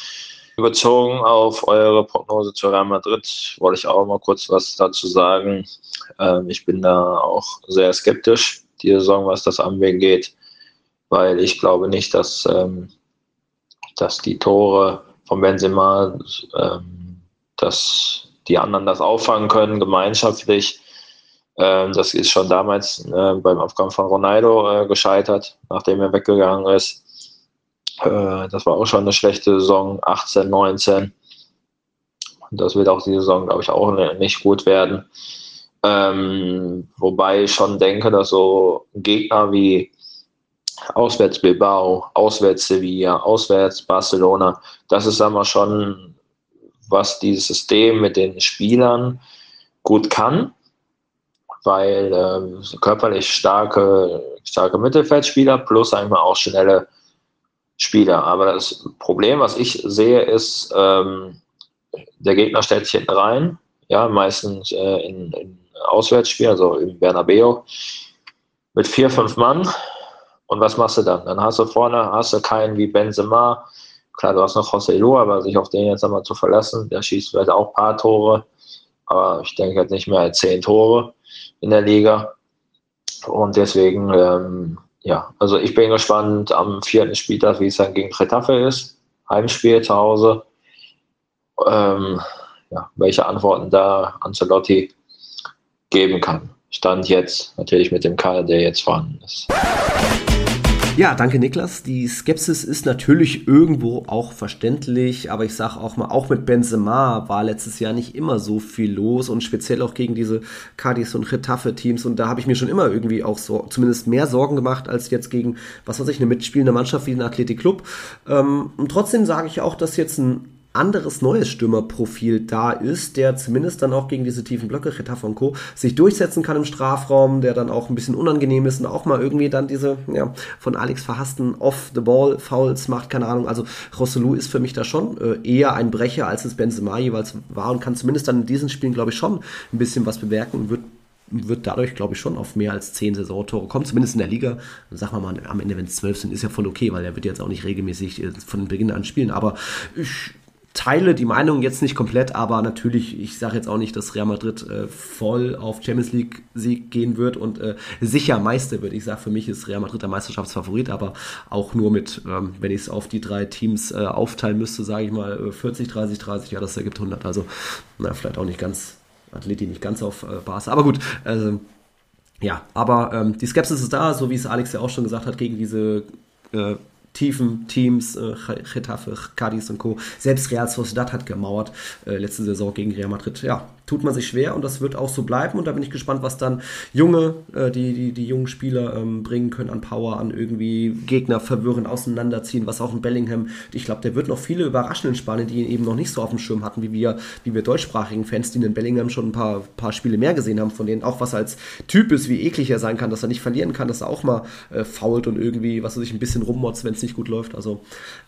Überzogen auf eure Prognose zu Real Madrid wollte ich auch mal kurz was dazu sagen. Ähm, ich bin da auch sehr skeptisch, die Saison, was das angeht weil ich glaube nicht, dass, ähm, dass die Tore von Benzema, ähm, dass die anderen das auffangen können, gemeinschaftlich. Ähm, das ist schon damals äh, beim Aufgang von Ronaldo äh, gescheitert, nachdem er weggegangen ist. Äh, das war auch schon eine schlechte Saison, 18, 19. Und das wird auch die Saison, glaube ich, auch nicht gut werden. Ähm, wobei ich schon denke, dass so Gegner wie auswärts Bilbao, auswärts Sevilla, auswärts Barcelona. Das ist einmal schon, was dieses System mit den Spielern gut kann, weil ähm, körperlich starke, starke Mittelfeldspieler plus einmal auch schnelle Spieler. Aber das Problem, was ich sehe, ist, ähm, der Gegner stellt sich hinten rein, ja, meistens äh, in, in Auswärtsspiel, also im Bernabeu, mit vier, fünf Mann und was machst du dann? Dann hast du vorne, hast du keinen wie Benzema. Klar, du hast noch José Lu, aber sich auf den jetzt einmal zu verlassen, der schießt vielleicht auch ein paar Tore. Aber ich denke jetzt nicht mehr als zehn Tore in der Liga. Und deswegen, ähm, ja, also ich bin gespannt am vierten Spieltag, wie es dann gegen Retafe ist. Heimspiel zu Hause. Ähm, ja, welche Antworten da Ancelotti geben kann. Stand jetzt natürlich mit dem Kader, der jetzt vorhanden ist. Ja, danke Niklas. Die Skepsis ist natürlich irgendwo auch verständlich, aber ich sage auch mal, auch mit Benzema war letztes Jahr nicht immer so viel los und speziell auch gegen diese Cadiz und Getafe-Teams und da habe ich mir schon immer irgendwie auch so, zumindest mehr Sorgen gemacht als jetzt gegen, was weiß ich, eine mitspielende Mannschaft wie den Athletic Club. Ähm, und trotzdem sage ich auch, dass jetzt ein anderes neues Stürmerprofil da ist, der zumindest dann auch gegen diese tiefen Blöcke, Retafe und Co. sich durchsetzen kann im Strafraum, der dann auch ein bisschen unangenehm ist und auch mal irgendwie dann diese ja, von Alex verhassten Off-the-Ball-Fouls macht, keine Ahnung. Also Rossellou ist für mich da schon äh, eher ein Brecher, als es Benzema jeweils war und kann zumindest dann in diesen Spielen, glaube ich, schon ein bisschen was bewirken und wird wird dadurch, glaube ich, schon auf mehr als zehn Saisontore kommen, zumindest in der Liga. Sagen wir mal, am Ende, wenn es zwölf sind, ist ja voll okay, weil er wird jetzt auch nicht regelmäßig äh, von Beginn an spielen. Aber ich teile die Meinung jetzt nicht komplett, aber natürlich, ich sage jetzt auch nicht, dass Real Madrid äh, voll auf Champions League Sieg gehen wird und äh, sicher Meister wird. Ich sage, für mich ist Real Madrid der Meisterschaftsfavorit, aber auch nur mit, ähm, wenn ich es auf die drei Teams äh, aufteilen müsste, sage ich mal 40, 30, 30, ja, das ergibt 100. Also, na, vielleicht auch nicht ganz, Athleti nicht ganz auf äh, Basis, aber gut, also, ja, aber ähm, die Skepsis ist da, so wie es Alex ja auch schon gesagt hat, gegen diese äh, tiefen Teams, äh, Cadiz und Co. Selbst Real Sociedad hat gemauert äh, letzte Saison gegen Real Madrid. Ja, tut man sich schwer und das wird auch so bleiben. Und da bin ich gespannt, was dann junge, äh, die, die, die jungen Spieler ähm, bringen können an Power, an irgendwie Gegner verwirren, auseinanderziehen, was auch ein Bellingham, ich glaube, der wird noch viele überraschen in Spanien, die ihn eben noch nicht so auf dem Schirm hatten, wie wir, wie wir deutschsprachigen Fans, die in Bellingham schon ein paar, paar Spiele mehr gesehen haben, von denen auch was als Typ ist, wie eklig er sein kann, dass er nicht verlieren kann, dass er auch mal äh, fault und irgendwie, was weiß ich, ein bisschen rummotzt, wenn es nicht gut läuft. Also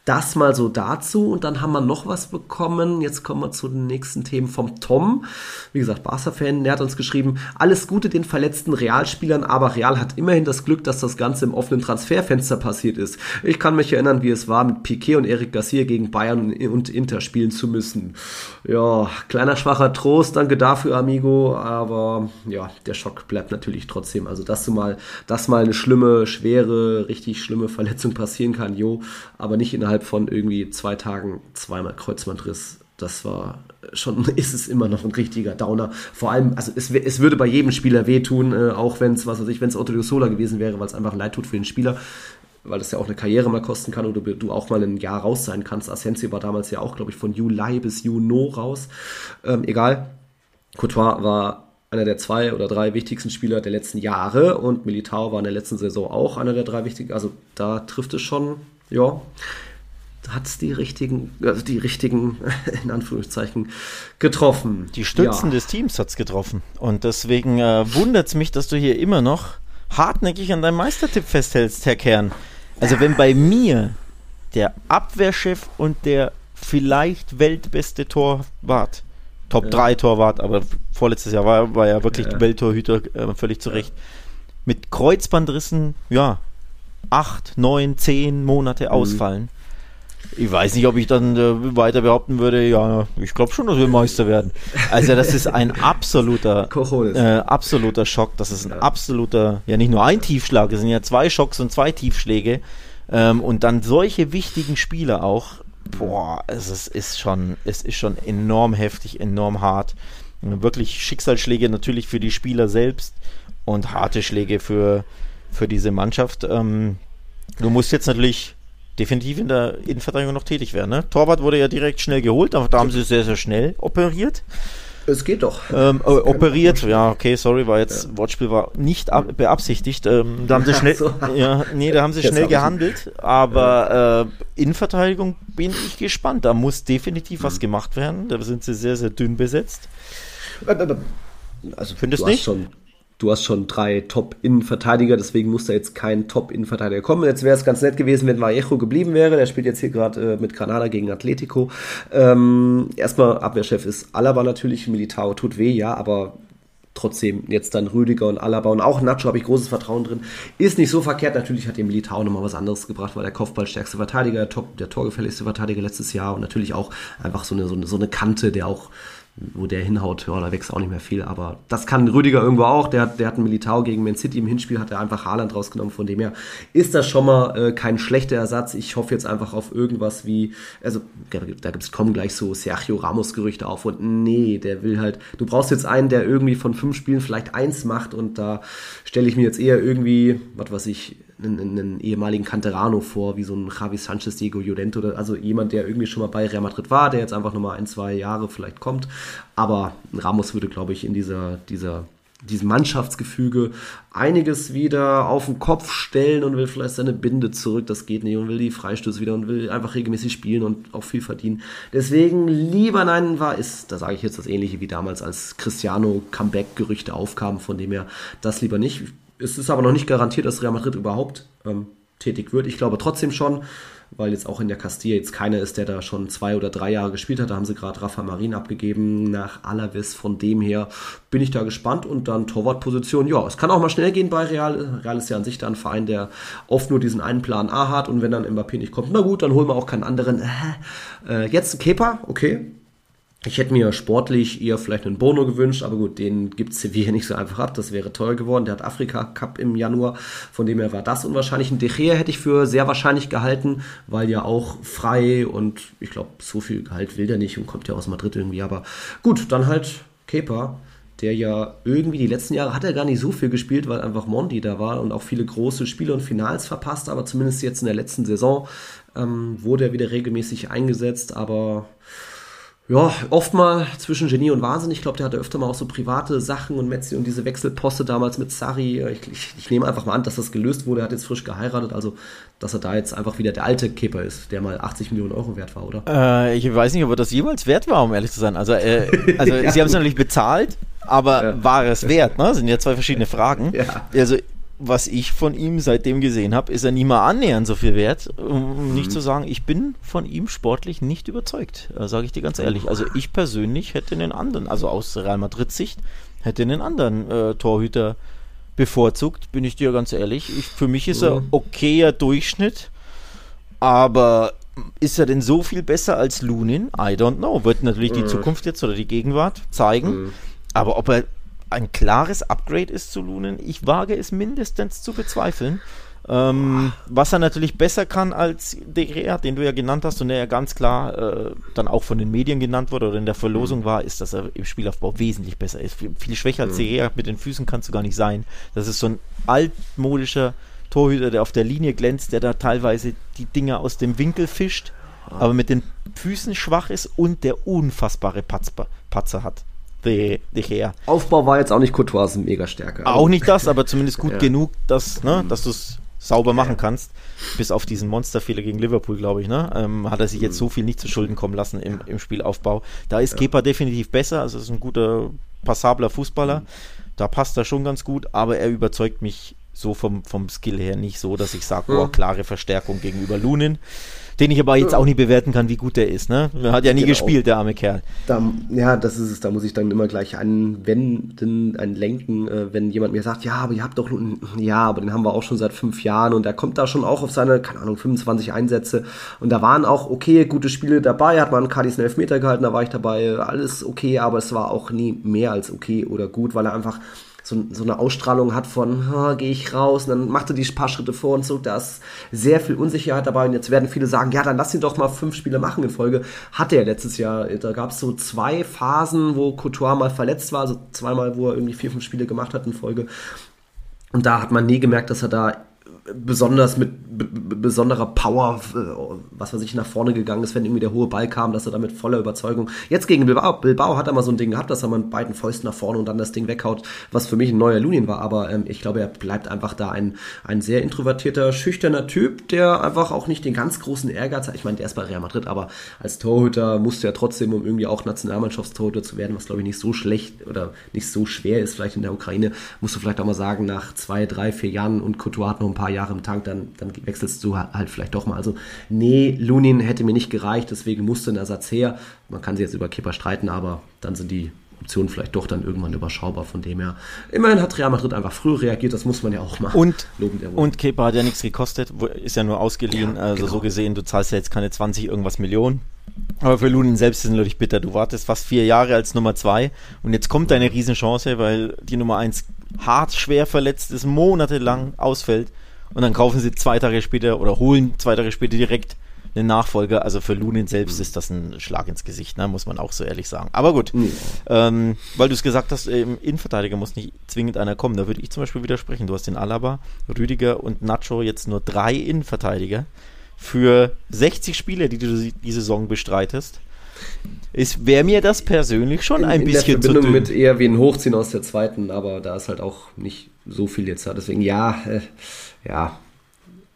das mal so dazu. Und dann haben wir noch was bekommen. Jetzt kommen wir zu den nächsten Themen vom Tom. Wie gesagt, Barca-Fan, der hat uns geschrieben, alles Gute den verletzten Realspielern, aber Real hat immerhin das Glück, dass das Ganze im offenen Transferfenster passiert ist. Ich kann mich erinnern, wie es war, mit Piquet und Eric Garcia gegen Bayern und Inter spielen zu müssen. Ja, kleiner schwacher Trost, danke dafür, Amigo, aber ja, der Schock bleibt natürlich trotzdem. Also, dass du mal, dass mal eine schlimme, schwere, richtig schlimme Verletzung passieren kann, jo, aber nicht innerhalb von irgendwie zwei Tagen zweimal Kreuzbandriss das war schon, ist es immer noch ein richtiger Downer. Vor allem, also es, es würde bei jedem Spieler wehtun, äh, auch wenn es, was weiß ich, wenn es Otto Sola gewesen wäre, weil es einfach leid tut für den Spieler, weil das ja auch eine Karriere mal kosten kann oder du auch mal ein Jahr raus sein kannst. Asensio war damals ja auch, glaube ich, von Juli bis Juno raus. Ähm, egal. Courtois war einer der zwei oder drei wichtigsten Spieler der letzten Jahre und Militao war in der letzten Saison auch einer der drei wichtigen. Also da trifft es schon, ja hat es die richtigen, also die richtigen, in Anführungszeichen, getroffen. Die Stützen ja. des Teams hat es getroffen. Und deswegen äh, wundert es mich, dass du hier immer noch hartnäckig an deinem Meistertipp festhältst, Herr Kern. Also wenn bei mir der Abwehrchef und der vielleicht weltbeste Torwart, Top ja. 3 Torwart, aber vorletztes Jahr war, war ja wirklich ja. Welttorhüter äh, völlig zurecht, mit Kreuzbandrissen, ja, acht, neun, zehn Monate mhm. ausfallen ich weiß nicht, ob ich dann äh, weiter behaupten würde, ja, ich glaube schon, dass wir Meister werden. Also das ist ein absoluter, äh, absoluter Schock. Das ist ein absoluter, ja nicht nur ein Tiefschlag, es sind ja zwei Schocks und zwei Tiefschläge. Ähm, und dann solche wichtigen Spieler auch. Boah, es ist, ist schon, es ist schon enorm heftig, enorm hart. Wirklich Schicksalsschläge natürlich für die Spieler selbst und harte Schläge für, für diese Mannschaft. Ähm, du musst jetzt natürlich definitiv in der Innenverteidigung noch tätig werden. Ne? Torwart wurde ja direkt schnell geholt, da haben sie sehr, sehr schnell operiert. Es geht doch. Ähm, äh, operiert, ja, okay, sorry, war jetzt, ja. Wortspiel war nicht beabsichtigt. Ähm, da haben sie schnell, so. ja, nee, da haben sie jetzt schnell gehandelt, aber äh, Innenverteidigung bin ich gespannt. Da muss definitiv mhm. was gemacht werden. Da sind sie sehr, sehr dünn besetzt. Also, Findest du nicht? Schon, du hast schon drei Top-Innenverteidiger, deswegen muss da jetzt kein Top-Innenverteidiger kommen. Jetzt wäre es ganz nett gewesen, wenn Vallejo geblieben wäre. Der spielt jetzt hier gerade äh, mit Granada gegen Atletico. Ähm, erstmal Abwehrchef ist Alaba natürlich, Militao tut weh, ja, aber trotzdem jetzt dann Rüdiger und Alaba und auch Nacho habe ich großes Vertrauen drin. Ist nicht so verkehrt. Natürlich hat dem Militao nochmal was anderes gebracht, weil der Kopfballstärkste Verteidiger, der, Top, der torgefälligste Verteidiger letztes Jahr und natürlich auch einfach so eine, so eine, so eine Kante, der auch wo der hinhaut, ja, da wächst auch nicht mehr viel. Aber das kann Rüdiger irgendwo auch. Der, der hat einen Militao gegen Man City im Hinspiel, hat er einfach Haaland rausgenommen. Von dem her ist das schon mal äh, kein schlechter Ersatz. Ich hoffe jetzt einfach auf irgendwas wie, also da gibt's kommen gleich so Sergio Ramos Gerüchte auf und nee, der will halt, du brauchst jetzt einen, der irgendwie von fünf Spielen vielleicht eins macht und da stelle ich mir jetzt eher irgendwie, was weiß ich, einen, einen ehemaligen Canterano vor, wie so ein Javi Sanchez, Diego Llorente oder also jemand, der irgendwie schon mal bei Real Madrid war, der jetzt einfach nochmal ein, zwei Jahre vielleicht kommt. Aber Ramos würde, glaube ich, in dieser, dieser diesem Mannschaftsgefüge einiges wieder auf den Kopf stellen und will vielleicht seine Binde zurück, das geht nicht und will die Freistöße wieder und will einfach regelmäßig spielen und auch viel verdienen. Deswegen lieber nein war, ist, da sage ich jetzt das ähnliche wie damals, als Cristiano Comeback-Gerüchte aufkamen, von dem her das lieber nicht. Es ist aber noch nicht garantiert, dass Real Madrid überhaupt ähm, tätig wird. Ich glaube trotzdem schon, weil jetzt auch in der Castilla jetzt keiner ist, der da schon zwei oder drei Jahre gespielt hat. Da haben sie gerade Rafa Marin abgegeben nach Alaves. Von dem her bin ich da gespannt. Und dann Torwartposition. Ja, es kann auch mal schnell gehen bei Real. Real ist ja an sich da ein Verein, der oft nur diesen einen Plan A hat. Und wenn dann Mbappé nicht kommt, na gut, dann holen wir auch keinen anderen. Äh, jetzt Kepa, okay. Ich hätte mir sportlich eher vielleicht einen Bono gewünscht, aber gut, den gibt Sevilla nicht so einfach ab. Das wäre teuer geworden. Der hat Afrika Cup im Januar, von dem her war das unwahrscheinlich. Ein De Gea hätte ich für sehr wahrscheinlich gehalten, weil ja auch frei und ich glaube, so viel Gehalt will der nicht und kommt ja aus Madrid irgendwie. Aber gut, dann halt Kepa, der ja irgendwie die letzten Jahre hat er gar nicht so viel gespielt, weil einfach Mondi da war und auch viele große Spiele und Finals verpasst, aber zumindest jetzt in der letzten Saison ähm, wurde er wieder regelmäßig eingesetzt, aber ja, oft mal zwischen Genie und Wahnsinn. Ich glaube, der hatte öfter mal auch so private Sachen und Metzi und diese Wechselposte damals mit Sari. Ich, ich, ich, nehme einfach mal an, dass das gelöst wurde. Er hat jetzt frisch geheiratet, also dass er da jetzt einfach wieder der alte Keeper ist, der mal 80 Millionen Euro wert war, oder? Äh, ich weiß nicht, ob er das jemals wert war, um ehrlich zu sein. Also, äh, also ja. sie haben es natürlich bezahlt, aber ja. war es wert? Ne? Das sind ja zwei verschiedene Fragen. Ja. Also was ich von ihm seitdem gesehen habe, ist er nie mal annähernd so viel wert, um mhm. nicht zu sagen, ich bin von ihm sportlich nicht überzeugt, äh, sage ich dir ganz ehrlich. Also ich persönlich hätte einen anderen, also aus Real Madrid Sicht, hätte einen anderen äh, Torhüter bevorzugt, bin ich dir ganz ehrlich. Ich, für mich ist er okayer Durchschnitt, aber ist er denn so viel besser als Lunin? I don't know. Wird natürlich die mhm. Zukunft jetzt oder die Gegenwart zeigen. Mhm. Aber ob er ein klares Upgrade ist zu Lunen. Ich wage es mindestens zu bezweifeln. Ähm, was er natürlich besser kann als De Gea, den du ja genannt hast und der ja ganz klar äh, dann auch von den Medien genannt wurde oder in der Verlosung mhm. war, ist, dass er im Spielaufbau wesentlich besser ist. Viel, viel schwächer als mhm. De Gea mit den Füßen kannst du gar nicht sein. Das ist so ein altmodischer Torhüter, der auf der Linie glänzt, der da teilweise die Dinger aus dem Winkel fischt, ah. aber mit den Füßen schwach ist und der unfassbare Patzer, Patzer hat. De, De Gea. Aufbau war jetzt auch nicht Courtois mega stärker. Auch nicht das, aber zumindest gut ja. genug, dass, ne, dass du es sauber machen kannst. Bis auf diesen Monsterfehler gegen Liverpool, glaube ich, ne? Ähm, hat er sich jetzt so viel nicht zu Schulden kommen lassen im, im Spielaufbau. Da ist ja. Kepa definitiv besser, also ist ein guter, passabler Fußballer. Mhm. Da passt er schon ganz gut, aber er überzeugt mich so vom, vom Skill her nicht so, dass ich sage, oh, klare Verstärkung gegenüber Lunin den ich aber jetzt auch nicht bewerten kann, wie gut der ist. Ne? Er hat ja nie genau. gespielt, der arme Kerl. Da, ja, das ist es. Da muss ich dann immer gleich anwenden, ein Lenken, äh, wenn jemand mir sagt, ja, aber ihr habt doch, ja, aber den haben wir auch schon seit fünf Jahren und er kommt da schon auch auf seine, keine Ahnung, 25 Einsätze und da waren auch okay, gute Spiele dabei, hat man Cardis einen Elfmeter gehalten, da war ich dabei, alles okay, aber es war auch nie mehr als okay oder gut, weil er einfach so, so eine Ausstrahlung hat von, gehe ich raus, und dann macht er die paar Schritte vor und zurück, da ist sehr viel Unsicherheit dabei und jetzt werden viele sagen, ja, dann lass ihn doch mal fünf Spiele machen in Folge. Hatte er letztes Jahr, da gab es so zwei Phasen, wo Couture mal verletzt war, also zweimal, wo er irgendwie vier, fünf Spiele gemacht hat in Folge. Und da hat man nie gemerkt, dass er da besonders mit besonderer Power, äh, was weiß ich, nach vorne gegangen ist, wenn irgendwie der hohe Ball kam, dass er damit voller Überzeugung. Jetzt gegen Bilbao, Bilbao hat er mal so ein Ding gehabt, dass er mit beiden Fäusten nach vorne und dann das Ding weghaut, was für mich ein neuer Lunin war. Aber ähm, ich glaube, er bleibt einfach da ein, ein sehr introvertierter, schüchterner Typ, der einfach auch nicht den ganz großen Ehrgeiz hat. Ich meine, der ist bei Real Madrid, aber als Torhüter musste er trotzdem, um irgendwie auch Nationalmannschaftstorhüter zu werden, was glaube ich nicht so schlecht oder nicht so schwer ist, vielleicht in der Ukraine, musst du vielleicht auch mal sagen, nach zwei, drei, vier Jahren und Couture hat noch ein paar Jahre im Tank, dann, dann wechselst du halt vielleicht doch mal. Also, nee, Lunin hätte mir nicht gereicht, deswegen musste ein Ersatz her. Man kann sich jetzt über Kipper streiten, aber dann sind die Optionen vielleicht doch dann irgendwann überschaubar. Von dem her, immerhin hat Real Madrid einfach früh reagiert, das muss man ja auch machen. Und, und Kepa hat ja nichts gekostet, ist ja nur ausgeliehen. Ja, also genau. so gesehen, du zahlst ja jetzt keine 20 irgendwas Millionen. Aber für Lunin selbst ist es natürlich bitter. Du wartest fast vier Jahre als Nummer zwei und jetzt kommt deine Riesenchance, weil die Nummer eins hart schwer verletzt ist, monatelang ausfällt und dann kaufen sie zwei Tage später oder holen zwei Tage später direkt einen Nachfolger. Also für Lunin selbst ist das ein Schlag ins Gesicht, ne? muss man auch so ehrlich sagen. Aber gut, mhm. ähm, weil du es gesagt hast, im Innenverteidiger muss nicht zwingend einer kommen. Da würde ich zum Beispiel widersprechen. Du hast den Alaba, Rüdiger und Nacho jetzt nur drei Innenverteidiger für 60 Spiele, die du die Saison bestreitest. Es wäre mir das persönlich schon in, ein in bisschen der Verbindung zu dünn. mit eher wie ein Hochziehen aus der zweiten, aber da ist halt auch nicht so viel jetzt da. Deswegen ja, äh, ja,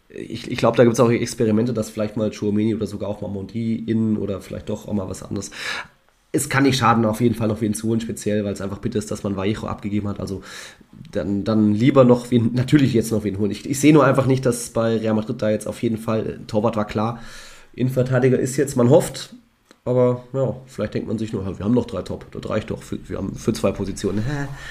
ich, ich glaube, da gibt es auch Experimente, dass vielleicht mal Chouameni oder sogar auch mal Monti innen oder vielleicht doch auch mal was anderes. Es kann nicht schaden, auf jeden Fall noch wen zu holen, speziell, weil es einfach bitter ist, dass man Vallejo abgegeben hat. Also dann, dann lieber noch wen, natürlich jetzt noch wen holen. Ich, ich sehe nur einfach nicht, dass bei Real Madrid da jetzt auf jeden Fall, Torwart war klar, Innenverteidiger ist jetzt, man hofft, aber ja, vielleicht denkt man sich nur, wir haben noch drei Top, das reicht doch, für, wir haben für zwei Positionen.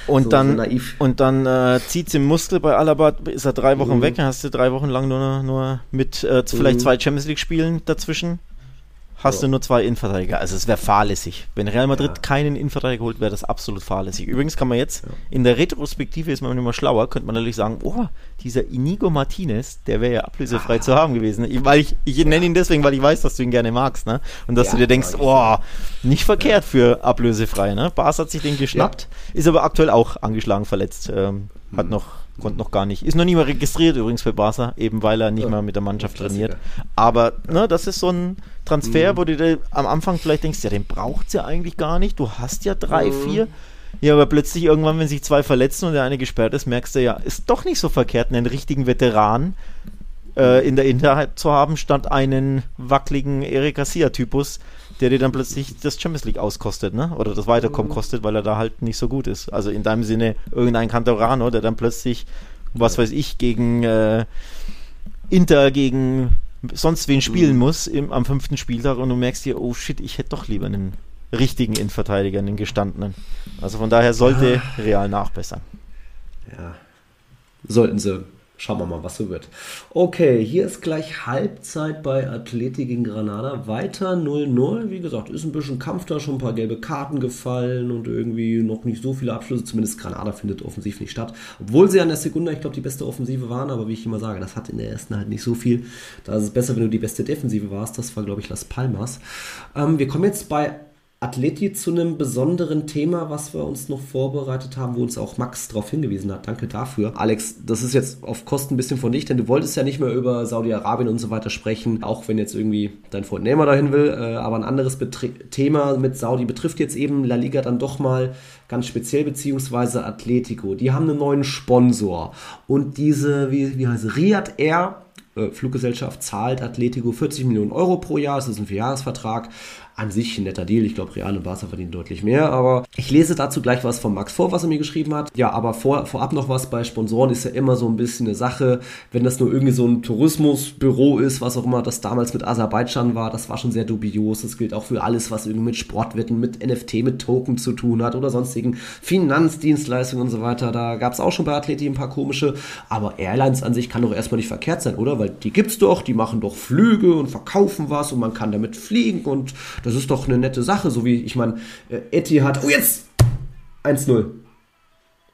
Und so, dann, so und dann äh, zieht es im Muskel bei Alaba, ist er drei Wochen mhm. weg, hast du drei Wochen lang nur, nur mit äh, vielleicht mhm. zwei Champions League Spielen dazwischen hast ja. du nur zwei Innenverteidiger. Also es wäre fahrlässig. Wenn Real Madrid ja. keinen Innenverteidiger holt, wäre das absolut fahrlässig. Übrigens kann man jetzt, ja. in der Retrospektive ist man immer schlauer, könnte man natürlich sagen, oh, dieser Inigo Martinez, der wäre ja ablösefrei zu haben gewesen. Ich, weil ich, ich nenne ihn deswegen, weil ich weiß, dass du ihn gerne magst, ne? Und dass du dir denkst, oh, nicht verkehrt für ablösefrei, ne? Bas hat sich den geschnappt, ist aber aktuell auch angeschlagen verletzt. Ähm, Hat noch, konnte noch gar nicht, ist noch nie mal registriert übrigens für Barca, eben weil er nicht Ja, mal mit der Mannschaft trainiert. Aber ne, das ist so ein Transfer, Mhm. wo du dir am Anfang vielleicht denkst, ja, den braucht's ja eigentlich gar nicht. Du hast ja drei, Mhm. vier. Ja, aber plötzlich irgendwann, wenn sich zwei verletzen und der eine gesperrt ist, merkst du ja, ist doch nicht so verkehrt, einen richtigen Veteran äh, in der Hinterhalt zu haben, statt einen wackeligen Eric Garcia-Typus, der dir dann plötzlich das Champions League auskostet, ne? Oder das Weiterkommen kostet, weil er da halt nicht so gut ist. Also in deinem Sinne irgendein Cantorano, der dann plötzlich, was weiß ich, gegen äh, Inter, gegen sonst wen spielen muss im, am fünften Spieltag und du merkst dir, oh shit, ich hätte doch lieber einen richtigen Innenverteidiger, einen gestandenen. Also von daher sollte Real nachbessern. Ja. Sollten sie. Schauen wir mal, was so wird. Okay, hier ist gleich Halbzeit bei Athletik gegen Granada. Weiter 0-0. Wie gesagt, ist ein bisschen Kampf da, schon ein paar gelbe Karten gefallen und irgendwie noch nicht so viele Abschlüsse. Zumindest Granada findet offensiv nicht statt. Obwohl sie an der Sekunde, ich glaube, die beste Offensive waren, aber wie ich immer sage, das hat in der ersten halt nicht so viel. Da ist es besser, wenn du die beste Defensive warst. Das war, glaube ich, Las Palmas. Ähm, wir kommen jetzt bei Athleti zu einem besonderen Thema, was wir uns noch vorbereitet haben, wo uns auch Max darauf hingewiesen hat. Danke dafür. Alex, das ist jetzt auf Kosten ein bisschen von dich, denn du wolltest ja nicht mehr über Saudi-Arabien und so weiter sprechen, auch wenn jetzt irgendwie dein Freund Neymar dahin will. Äh, aber ein anderes Betri Thema mit Saudi betrifft jetzt eben La Liga dann doch mal ganz speziell, beziehungsweise Atletico. Die haben einen neuen Sponsor. Und diese, wie, wie heißt es, Riyadh Air äh, Fluggesellschaft zahlt Atletico 40 Millionen Euro pro Jahr. Es ist ein Vierjahresvertrag. An sich ein netter Deal. Ich glaube, Real und Barca verdienen deutlich mehr. Aber ich lese dazu gleich was von Max vor, was er mir geschrieben hat. Ja, aber vor, vorab noch was. Bei Sponsoren ist ja immer so ein bisschen eine Sache. Wenn das nur irgendwie so ein Tourismusbüro ist, was auch immer das damals mit Aserbaidschan war, das war schon sehr dubios. Das gilt auch für alles, was irgendwie mit Sportwetten, mit NFT, mit Token zu tun hat oder sonstigen Finanzdienstleistungen und so weiter. Da gab es auch schon bei Athleti ein paar komische. Aber Airlines an sich kann doch erstmal nicht verkehrt sein, oder? Weil die gibt's doch, die machen doch Flüge und verkaufen was und man kann damit fliegen und das ist doch eine nette Sache, so wie, ich meine, äh, Etihad, oh jetzt 1-0.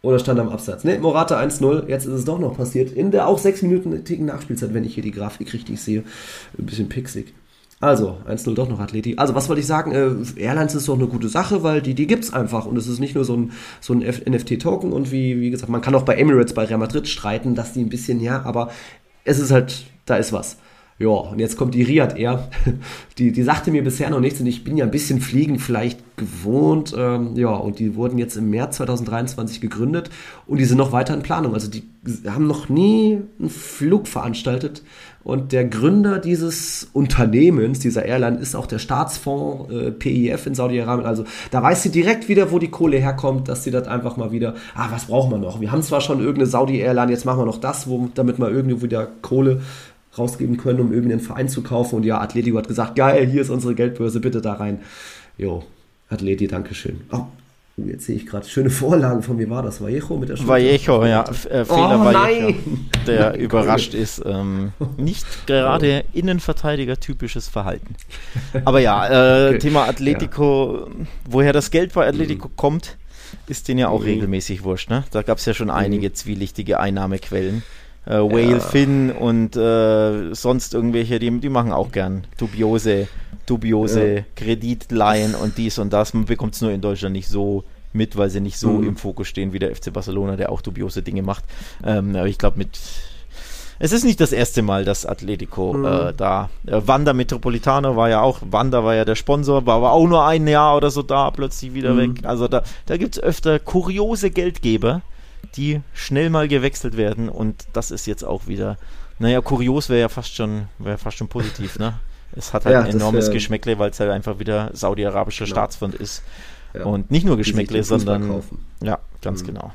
Oder stand am Absatz. Ne, Morata 1-0, jetzt ist es doch noch passiert. In der auch 6 Minuten Ticken Nachspielzeit, wenn ich hier die Grafik richtig sehe. Ein bisschen pixig. Also, 1-0 doch noch Athleti. Also, was wollte ich sagen? Äh, Airlines ist doch eine gute Sache, weil die, die gibt's einfach. Und es ist nicht nur so ein, so ein NFT-Token. Und wie, wie gesagt, man kann auch bei Emirates, bei Real Madrid streiten, dass die ein bisschen, ja, aber es ist halt, da ist was. Ja, und jetzt kommt die Riyadh Air. Die, die sagte mir bisher noch nichts und ich bin ja ein bisschen Fliegen vielleicht gewohnt. Ähm, ja, und die wurden jetzt im März 2023 gegründet und die sind noch weiter in Planung. Also die haben noch nie einen Flug veranstaltet. Und der Gründer dieses Unternehmens, dieser Airline, ist auch der Staatsfonds äh, PIF in Saudi-Arabien. Also da weiß sie direkt wieder, wo die Kohle herkommt, dass sie das einfach mal wieder, ah, was brauchen wir noch? Wir haben zwar schon irgendeine Saudi-Airline, jetzt machen wir noch das, wo, damit wir irgendwie wieder Kohle rausgeben können, um irgendeinen Verein zu kaufen. Und ja, Atletico hat gesagt, geil, hier ist unsere Geldbörse, bitte da rein. Jo, Atleti, Dankeschön. Oh, jetzt sehe ich gerade schöne Vorlagen von mir war das. Vallejo mit der Schulter. Vallejo, ja, F äh, Fehler Oh, Vallejo, nein! der überrascht ist. Ähm, nicht gerade Innenverteidiger-typisches Verhalten. Aber ja, äh, Okay. Thema Atletico, woher das Geld bei Atletico Mhm. kommt, ist denen ja auch regelmäßig wurscht. Ne? Da gab es ja schon Mhm. einige zwielichtige Einnahmequellen. Äh, Whale Finn und äh, sonst irgendwelche, die, die machen auch gern dubiose, dubiose Ja. Kreditleihen und dies und das. Man bekommt es nur in Deutschland nicht so mit, weil sie nicht so Mhm. im Fokus stehen wie der FC Barcelona, der auch dubiose Dinge macht. Ähm, aber ich glaube, mit es ist nicht das erste Mal, dass Atletico Mhm. äh, da. Äh, Wanda Metropolitano war ja auch, Wanda war ja der Sponsor, war aber auch nur ein Jahr oder so da, plötzlich wieder Mhm. weg. Also da, da gibt es öfter kuriose Geldgeber, die schnell mal gewechselt werden und das ist jetzt auch wieder. Naja, kurios wäre ja fast schon, wäre fast schon positiv, ne? Es hat halt Ja, ein enormes wär- Geschmäckle, weil es halt einfach wieder saudi-arabischer Genau. Staatsfond ist. Ja. Und nicht nur Geschmäckle, sondern. Mhm. Ja, ganz genau.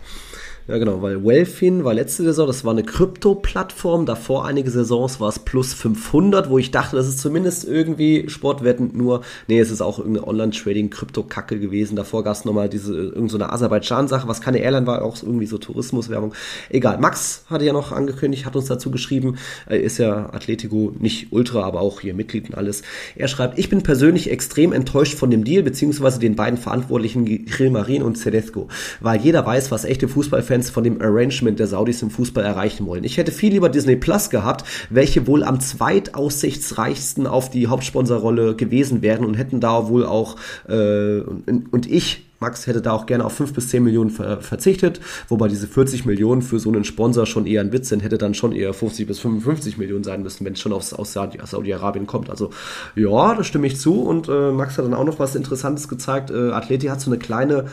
Ja, genau, weil Wellfin war letzte Saison, das war eine Krypto-Plattform. Davor einige Saisons war es plus 500, wo ich dachte, das ist zumindest irgendwie Sportwetten nur. Nee, es ist auch irgendeine Online-Trading-Krypto-Kacke gewesen. Davor gab es nochmal diese, irgendeine so Aserbaidschan-Sache, was keine Airline war, auch irgendwie so Tourismuswerbung. Egal. Max hatte ja noch angekündigt, hat uns dazu geschrieben, er ist ja Atletico, nicht Ultra, aber auch hier Mitglied und alles. Er schreibt, ich bin persönlich extrem enttäuscht von dem Deal, beziehungsweise den beiden Verantwortlichen Grill Marin und Cedesco, weil jeder weiß, was echte Fußballfans Fußballfans von dem Arrangement der Saudis im Fußball erreichen wollen. Ich hätte viel lieber Disney Plus gehabt, welche wohl am zweitaussichtsreichsten auf die Hauptsponsorrolle gewesen wären und hätten da wohl auch äh, und, und ich Max hätte da auch gerne auf 5 bis 10 Millionen ver verzichtet, wobei diese 40 Millionen für so einen Sponsor schon eher ein Witz sind, hätte dann schon eher 50 bis 55 Millionen sein müssen, wenn es schon aus, aus Saudi-Arabien kommt. Also ja, da stimme ich zu und äh, Max hat dann auch noch was Interessantes gezeigt. Äh, Atleti hat so eine kleine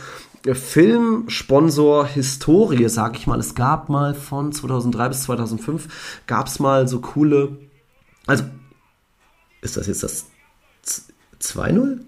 äh, Filmsponsor-Historie, sag ich mal. Es gab mal von 2003 bis 2005 gab es mal so coole, also ist das jetzt das 2-0?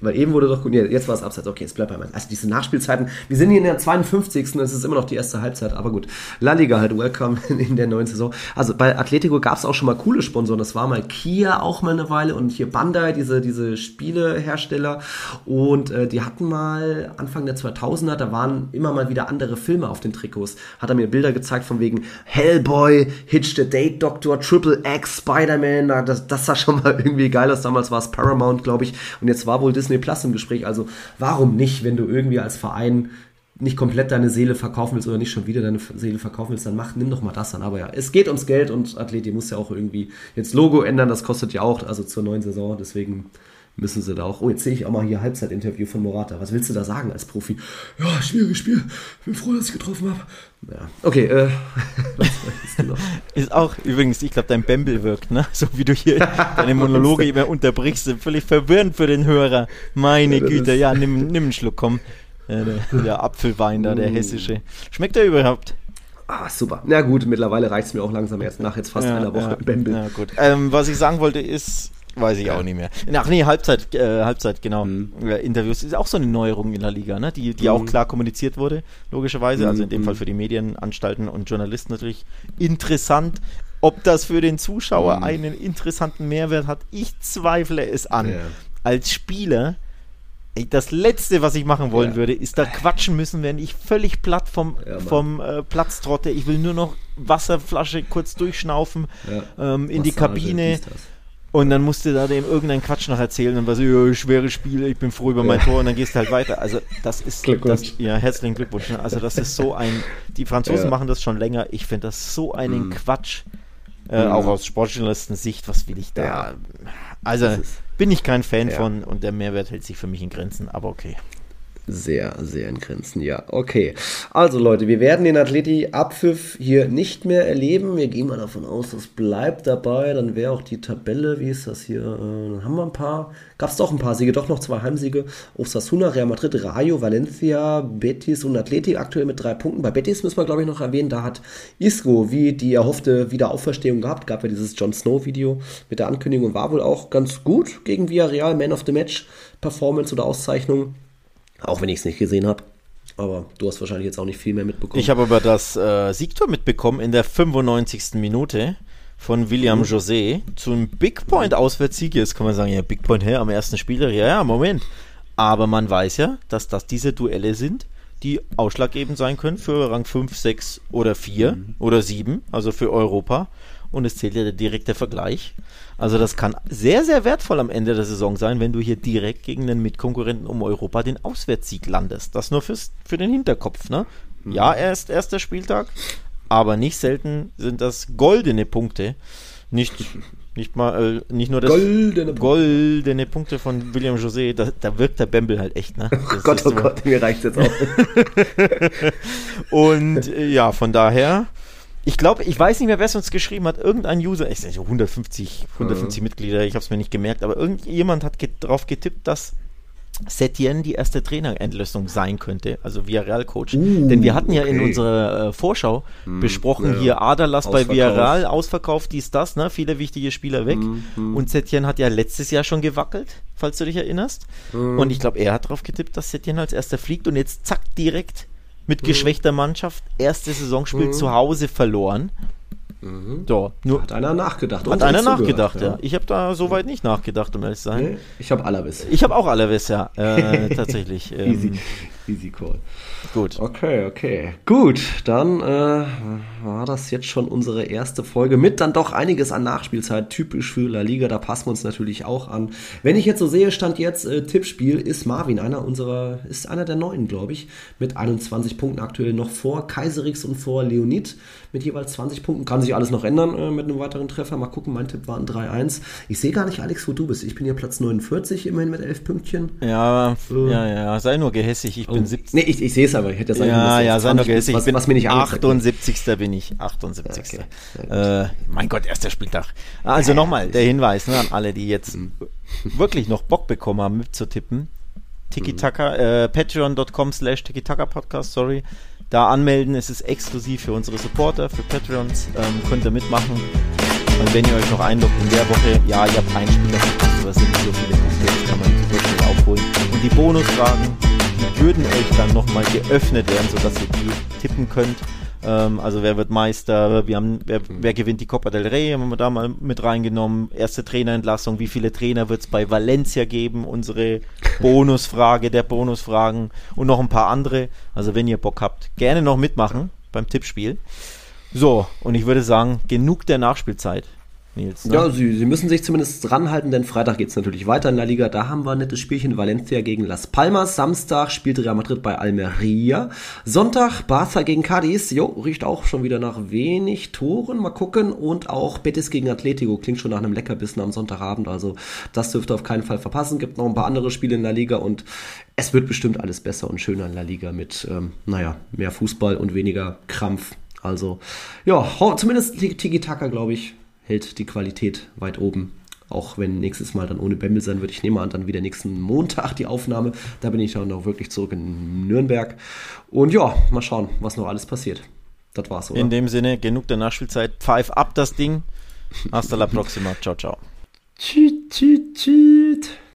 Weil eben wurde doch nee, jetzt war es abseits, okay, jetzt bleibt bei meinem. Also diese Nachspielzeiten, wir sind hier in der 52. Es ist immer noch die erste Halbzeit, aber gut. La Liga halt, welcome in der neuen Saison. Also bei Atletico gab es auch schon mal coole Sponsoren, das war mal Kia auch mal eine Weile und hier Bandai, diese, diese Spielehersteller und äh, die hatten mal Anfang der 2000er, da waren immer mal wieder andere Filme auf den Trikots. Hat er mir Bilder gezeigt von wegen Hellboy, Hitch the Date Doctor, Triple X, Spider-Man, das, das sah schon mal irgendwie geil aus. Damals war es Paramount, glaube ich, und jetzt war wohl Disney Disney Plus im Gespräch. Also warum nicht, wenn du irgendwie als Verein nicht komplett deine Seele verkaufen willst oder nicht schon wieder deine Seele verkaufen willst, dann mach, nimm doch mal das an. Aber ja, es geht ums Geld und Athleti muss ja auch irgendwie jetzt Logo ändern, das kostet ja auch, also zur neuen Saison, deswegen müssen sie da auch. Oh, jetzt sehe ich auch mal hier Halbzeitinterview von Morata. Was willst du da sagen als Profi? Ja, schwieriges Spiel. Bin froh, dass ich getroffen habe. Ja, okay. Äh, ist auch übrigens, ich glaube, dein Bembel wirkt, ne? So wie du hier deine Monologe immer unterbrichst, völlig verwirrend für den Hörer. Meine ja, Güte, ja, nimm, nimm einen Schluck, komm. Ja, der, der, Apfelwein da, der mm. hessische. Schmeckt der überhaupt? Ah, super. Na gut, mittlerweile reicht es mir auch langsam erst nach jetzt fast ja, einer Woche ja, Bembel. Gut. Ähm, was ich sagen wollte ist, Weiß ich auch nicht mehr. Ach nee, Halbzeit, äh, Halbzeit, genau. Mhm. Interviews ist auch so eine Neuerung in der Liga, ne? die, die mhm. auch klar kommuniziert wurde, logischerweise. Also in dem mhm. Fall für die Medienanstalten und Journalisten natürlich interessant. Ob das für den Zuschauer mhm. einen interessanten Mehrwert hat, ich zweifle es an. Ja. Als Spieler, ey, das Letzte, was ich machen wollen ja. würde, ist da quatschen müssen, wenn ich völlig platt vom, ja, vom äh, Platz trotte. Ich will nur noch Wasserflasche kurz durchschnaufen ähm, in die Kabine. Und dann musst du da dem irgendeinen Quatsch noch erzählen und was, ja, schwere Spiele, ich bin froh über mein Tor und dann gehst du halt weiter. Also das ist das, ja herzlichen Glückwunsch. Ne? Also das ist so ein, die Franzosen ja. machen das schon länger. Ich finde das so einen mm. Quatsch, äh, mm. auch aus Sportjournalisten-Sicht. Was will ich da? Ja. Also bin ich kein Fan ja. von und der Mehrwert hält sich für mich in Grenzen. Aber okay sehr, sehr in Grenzen, ja. Okay. Also Leute, wir werden den Atleti-Abpfiff hier nicht mehr erleben. Wir gehen mal davon aus, das bleibt dabei. Dann wäre auch die Tabelle, wie ist das hier? Äh, dann haben wir ein paar, gab es doch ein paar Siege, doch noch zwei Heimsiege. Osasuna, Real Madrid, Rayo, Valencia, Betis und Atleti aktuell mit drei Punkten. Bei Betis müssen wir, glaube ich, noch erwähnen, da hat Isco wie die erhoffte Wiederauferstehung gehabt. Gab ja dieses Jon Snow-Video mit der Ankündigung, war wohl auch ganz gut gegen Villarreal, Man of the Match, Performance oder Auszeichnung. Auch wenn ich es nicht gesehen habe. Aber du hast wahrscheinlich jetzt auch nicht viel mehr mitbekommen. Ich habe aber das äh, Siegtor mitbekommen in der 95. Minute von William mhm. José zum Big Point Auswärtssieg. Jetzt kann man sagen, ja, Big Point her am ersten Spieler. Ja, ja, Moment. Aber man weiß ja, dass das diese Duelle sind, die ausschlaggebend sein können für Rang 5, 6 oder 4 mhm. oder 7, also für Europa und es zählt ja der direkte Vergleich. Also das kann sehr, sehr wertvoll am Ende der Saison sein, wenn du hier direkt gegen den Mitkonkurrenten um Europa den Auswärtssieg landest. Das nur fürs, für den Hinterkopf. Ne? Mhm. Ja, erst erster Spieltag, aber nicht selten sind das goldene Punkte. Nicht, nicht mal, äh, nicht nur das goldene, goldene Punkte von William José, da, da wirkt der Bembel halt echt, ne? Das oh Gott, oh Gott, mir reicht jetzt auch. Und äh, ja, von daher ich glaube, ich weiß nicht mehr, wer es uns geschrieben hat. Irgendein User, ich sage 150, 150 mhm. Mitglieder, ich habe es mir nicht gemerkt, aber irgendjemand hat get drauf getippt, dass Setien die erste Trainerendlösung sein könnte, also Villarreal-Coach. Uh, Denn wir hatten ja okay. in unserer äh, Vorschau hm, besprochen, ja. hier Aderlass bei Villarreal, ausverkauft, dies, das, ne? viele wichtige Spieler weg. Hm, hm. Und Setien hat ja letztes Jahr schon gewackelt, falls du dich erinnerst. Hm. Und ich glaube, er hat darauf getippt, dass Setien als erster fliegt und jetzt zack, direkt mit mhm. geschwächter Mannschaft, erstes Saisonspiel mhm. zu Hause verloren. Mhm. So, nur Hat einer nachgedacht. hat einer nachgedacht, ja. Ich habe da soweit nicht nachgedacht, um ehrlich zu sein. Nee, ich habe Alavis. Ich habe auch Alaves, ja, äh, tatsächlich. Ähm, Easy, easy call. Gut. Okay, okay. Gut, dann äh, war das jetzt schon unsere erste Folge mit dann doch einiges an Nachspielzeit, typisch für La Liga, da passen wir uns natürlich auch an. Wenn ich jetzt so sehe, stand jetzt äh, Tippspiel, ist Marvin einer unserer, ist einer der neuen, glaube ich, mit 21 Punkten aktuell noch vor Kaiserix und vor Leonid mit jeweils 20 Punkten. Kann sich alles noch ändern äh, mit einem weiteren Treffer. Mal gucken, mein Tipp war ein 3-1. Ich sehe gar nicht, Alex, wo du bist. Ich bin hier Platz 49, immerhin mit 11 Pünktchen. Ja, ja, ja, sei nur gehässig, ich bin 17. Nee, ich, ich sehe es aber. Ich hätte ja dass Ja, ja, sei nur 20 bist, gehässig. Was, Ich bin was mir nicht angezeigt wird. 78. bin ich. 78. Okay, äh, mein Gott, erster Spieltag. Also nochmal der Hinweis ne, an alle, die jetzt Mhm. wirklich noch Bock bekommen haben, mitzutippen. Tiki-Taka, äh, patreon.com slash Tiki-Taka-Podcast, sorry. Da anmelden, es ist exklusiv für unsere Supporter, für Patreons, ähm, könnt ihr mitmachen. Und wenn ihr euch noch einloggt in der Woche, ja, ihr habt einen Spieler verpasst, aber es sind nicht so viele Punkte, das kann man super schnell aufholen. Und die Bonusfragen, die würden euch dann nochmal geöffnet werden, sodass ihr die tippen könnt. Ähm, also wer wird Meister, wir haben, wer, wer gewinnt die Copa del Rey, haben wir da mal mit reingenommen. Erste Trainerentlassung, wie viele Trainer wird es bei Valencia geben? Unsere Bonusfrage der Bonusfragen und noch ein paar andere. Also wenn ihr Bock habt, gerne noch mitmachen beim Tippspiel. So, und ich würde sagen, genug der Nachspielzeit. Nils, ne? Ja, sie, sie müssen sich zumindest dranhalten, denn Freitag geht es natürlich weiter in der Liga. Da haben wir ein nettes Spielchen Valencia gegen Las Palmas. Samstag spielt Real Madrid bei Almeria. Sonntag Barca gegen Cadiz. Jo, riecht auch schon wieder nach wenig Toren. Mal gucken. Und auch Betis gegen Atletico. Klingt schon nach einem Leckerbissen am Sonntagabend. Also das dürft ihr auf keinen Fall verpassen. Gibt noch ein paar andere Spiele in der Liga und es wird bestimmt alles besser und schöner in der Liga mit, ähm, naja, mehr Fußball und weniger Krampf. Also, ja, zumindest Tiki-Taka, glaube ich, hält die Qualität weit oben. Auch wenn nächstes Mal dann ohne Bembel sein wird. Ich nehme an, dann wieder nächsten Montag die Aufnahme. Da bin ich dann auch wirklich zurück in Nürnberg. Und ja, mal schauen, was noch alles passiert. Das war's, oder? In dem Sinne, genug der Nachspielzeit. Pfeif ab das Ding. Hasta la próxima. Ciao, ciao. Tschüt, tschüt, tschüt.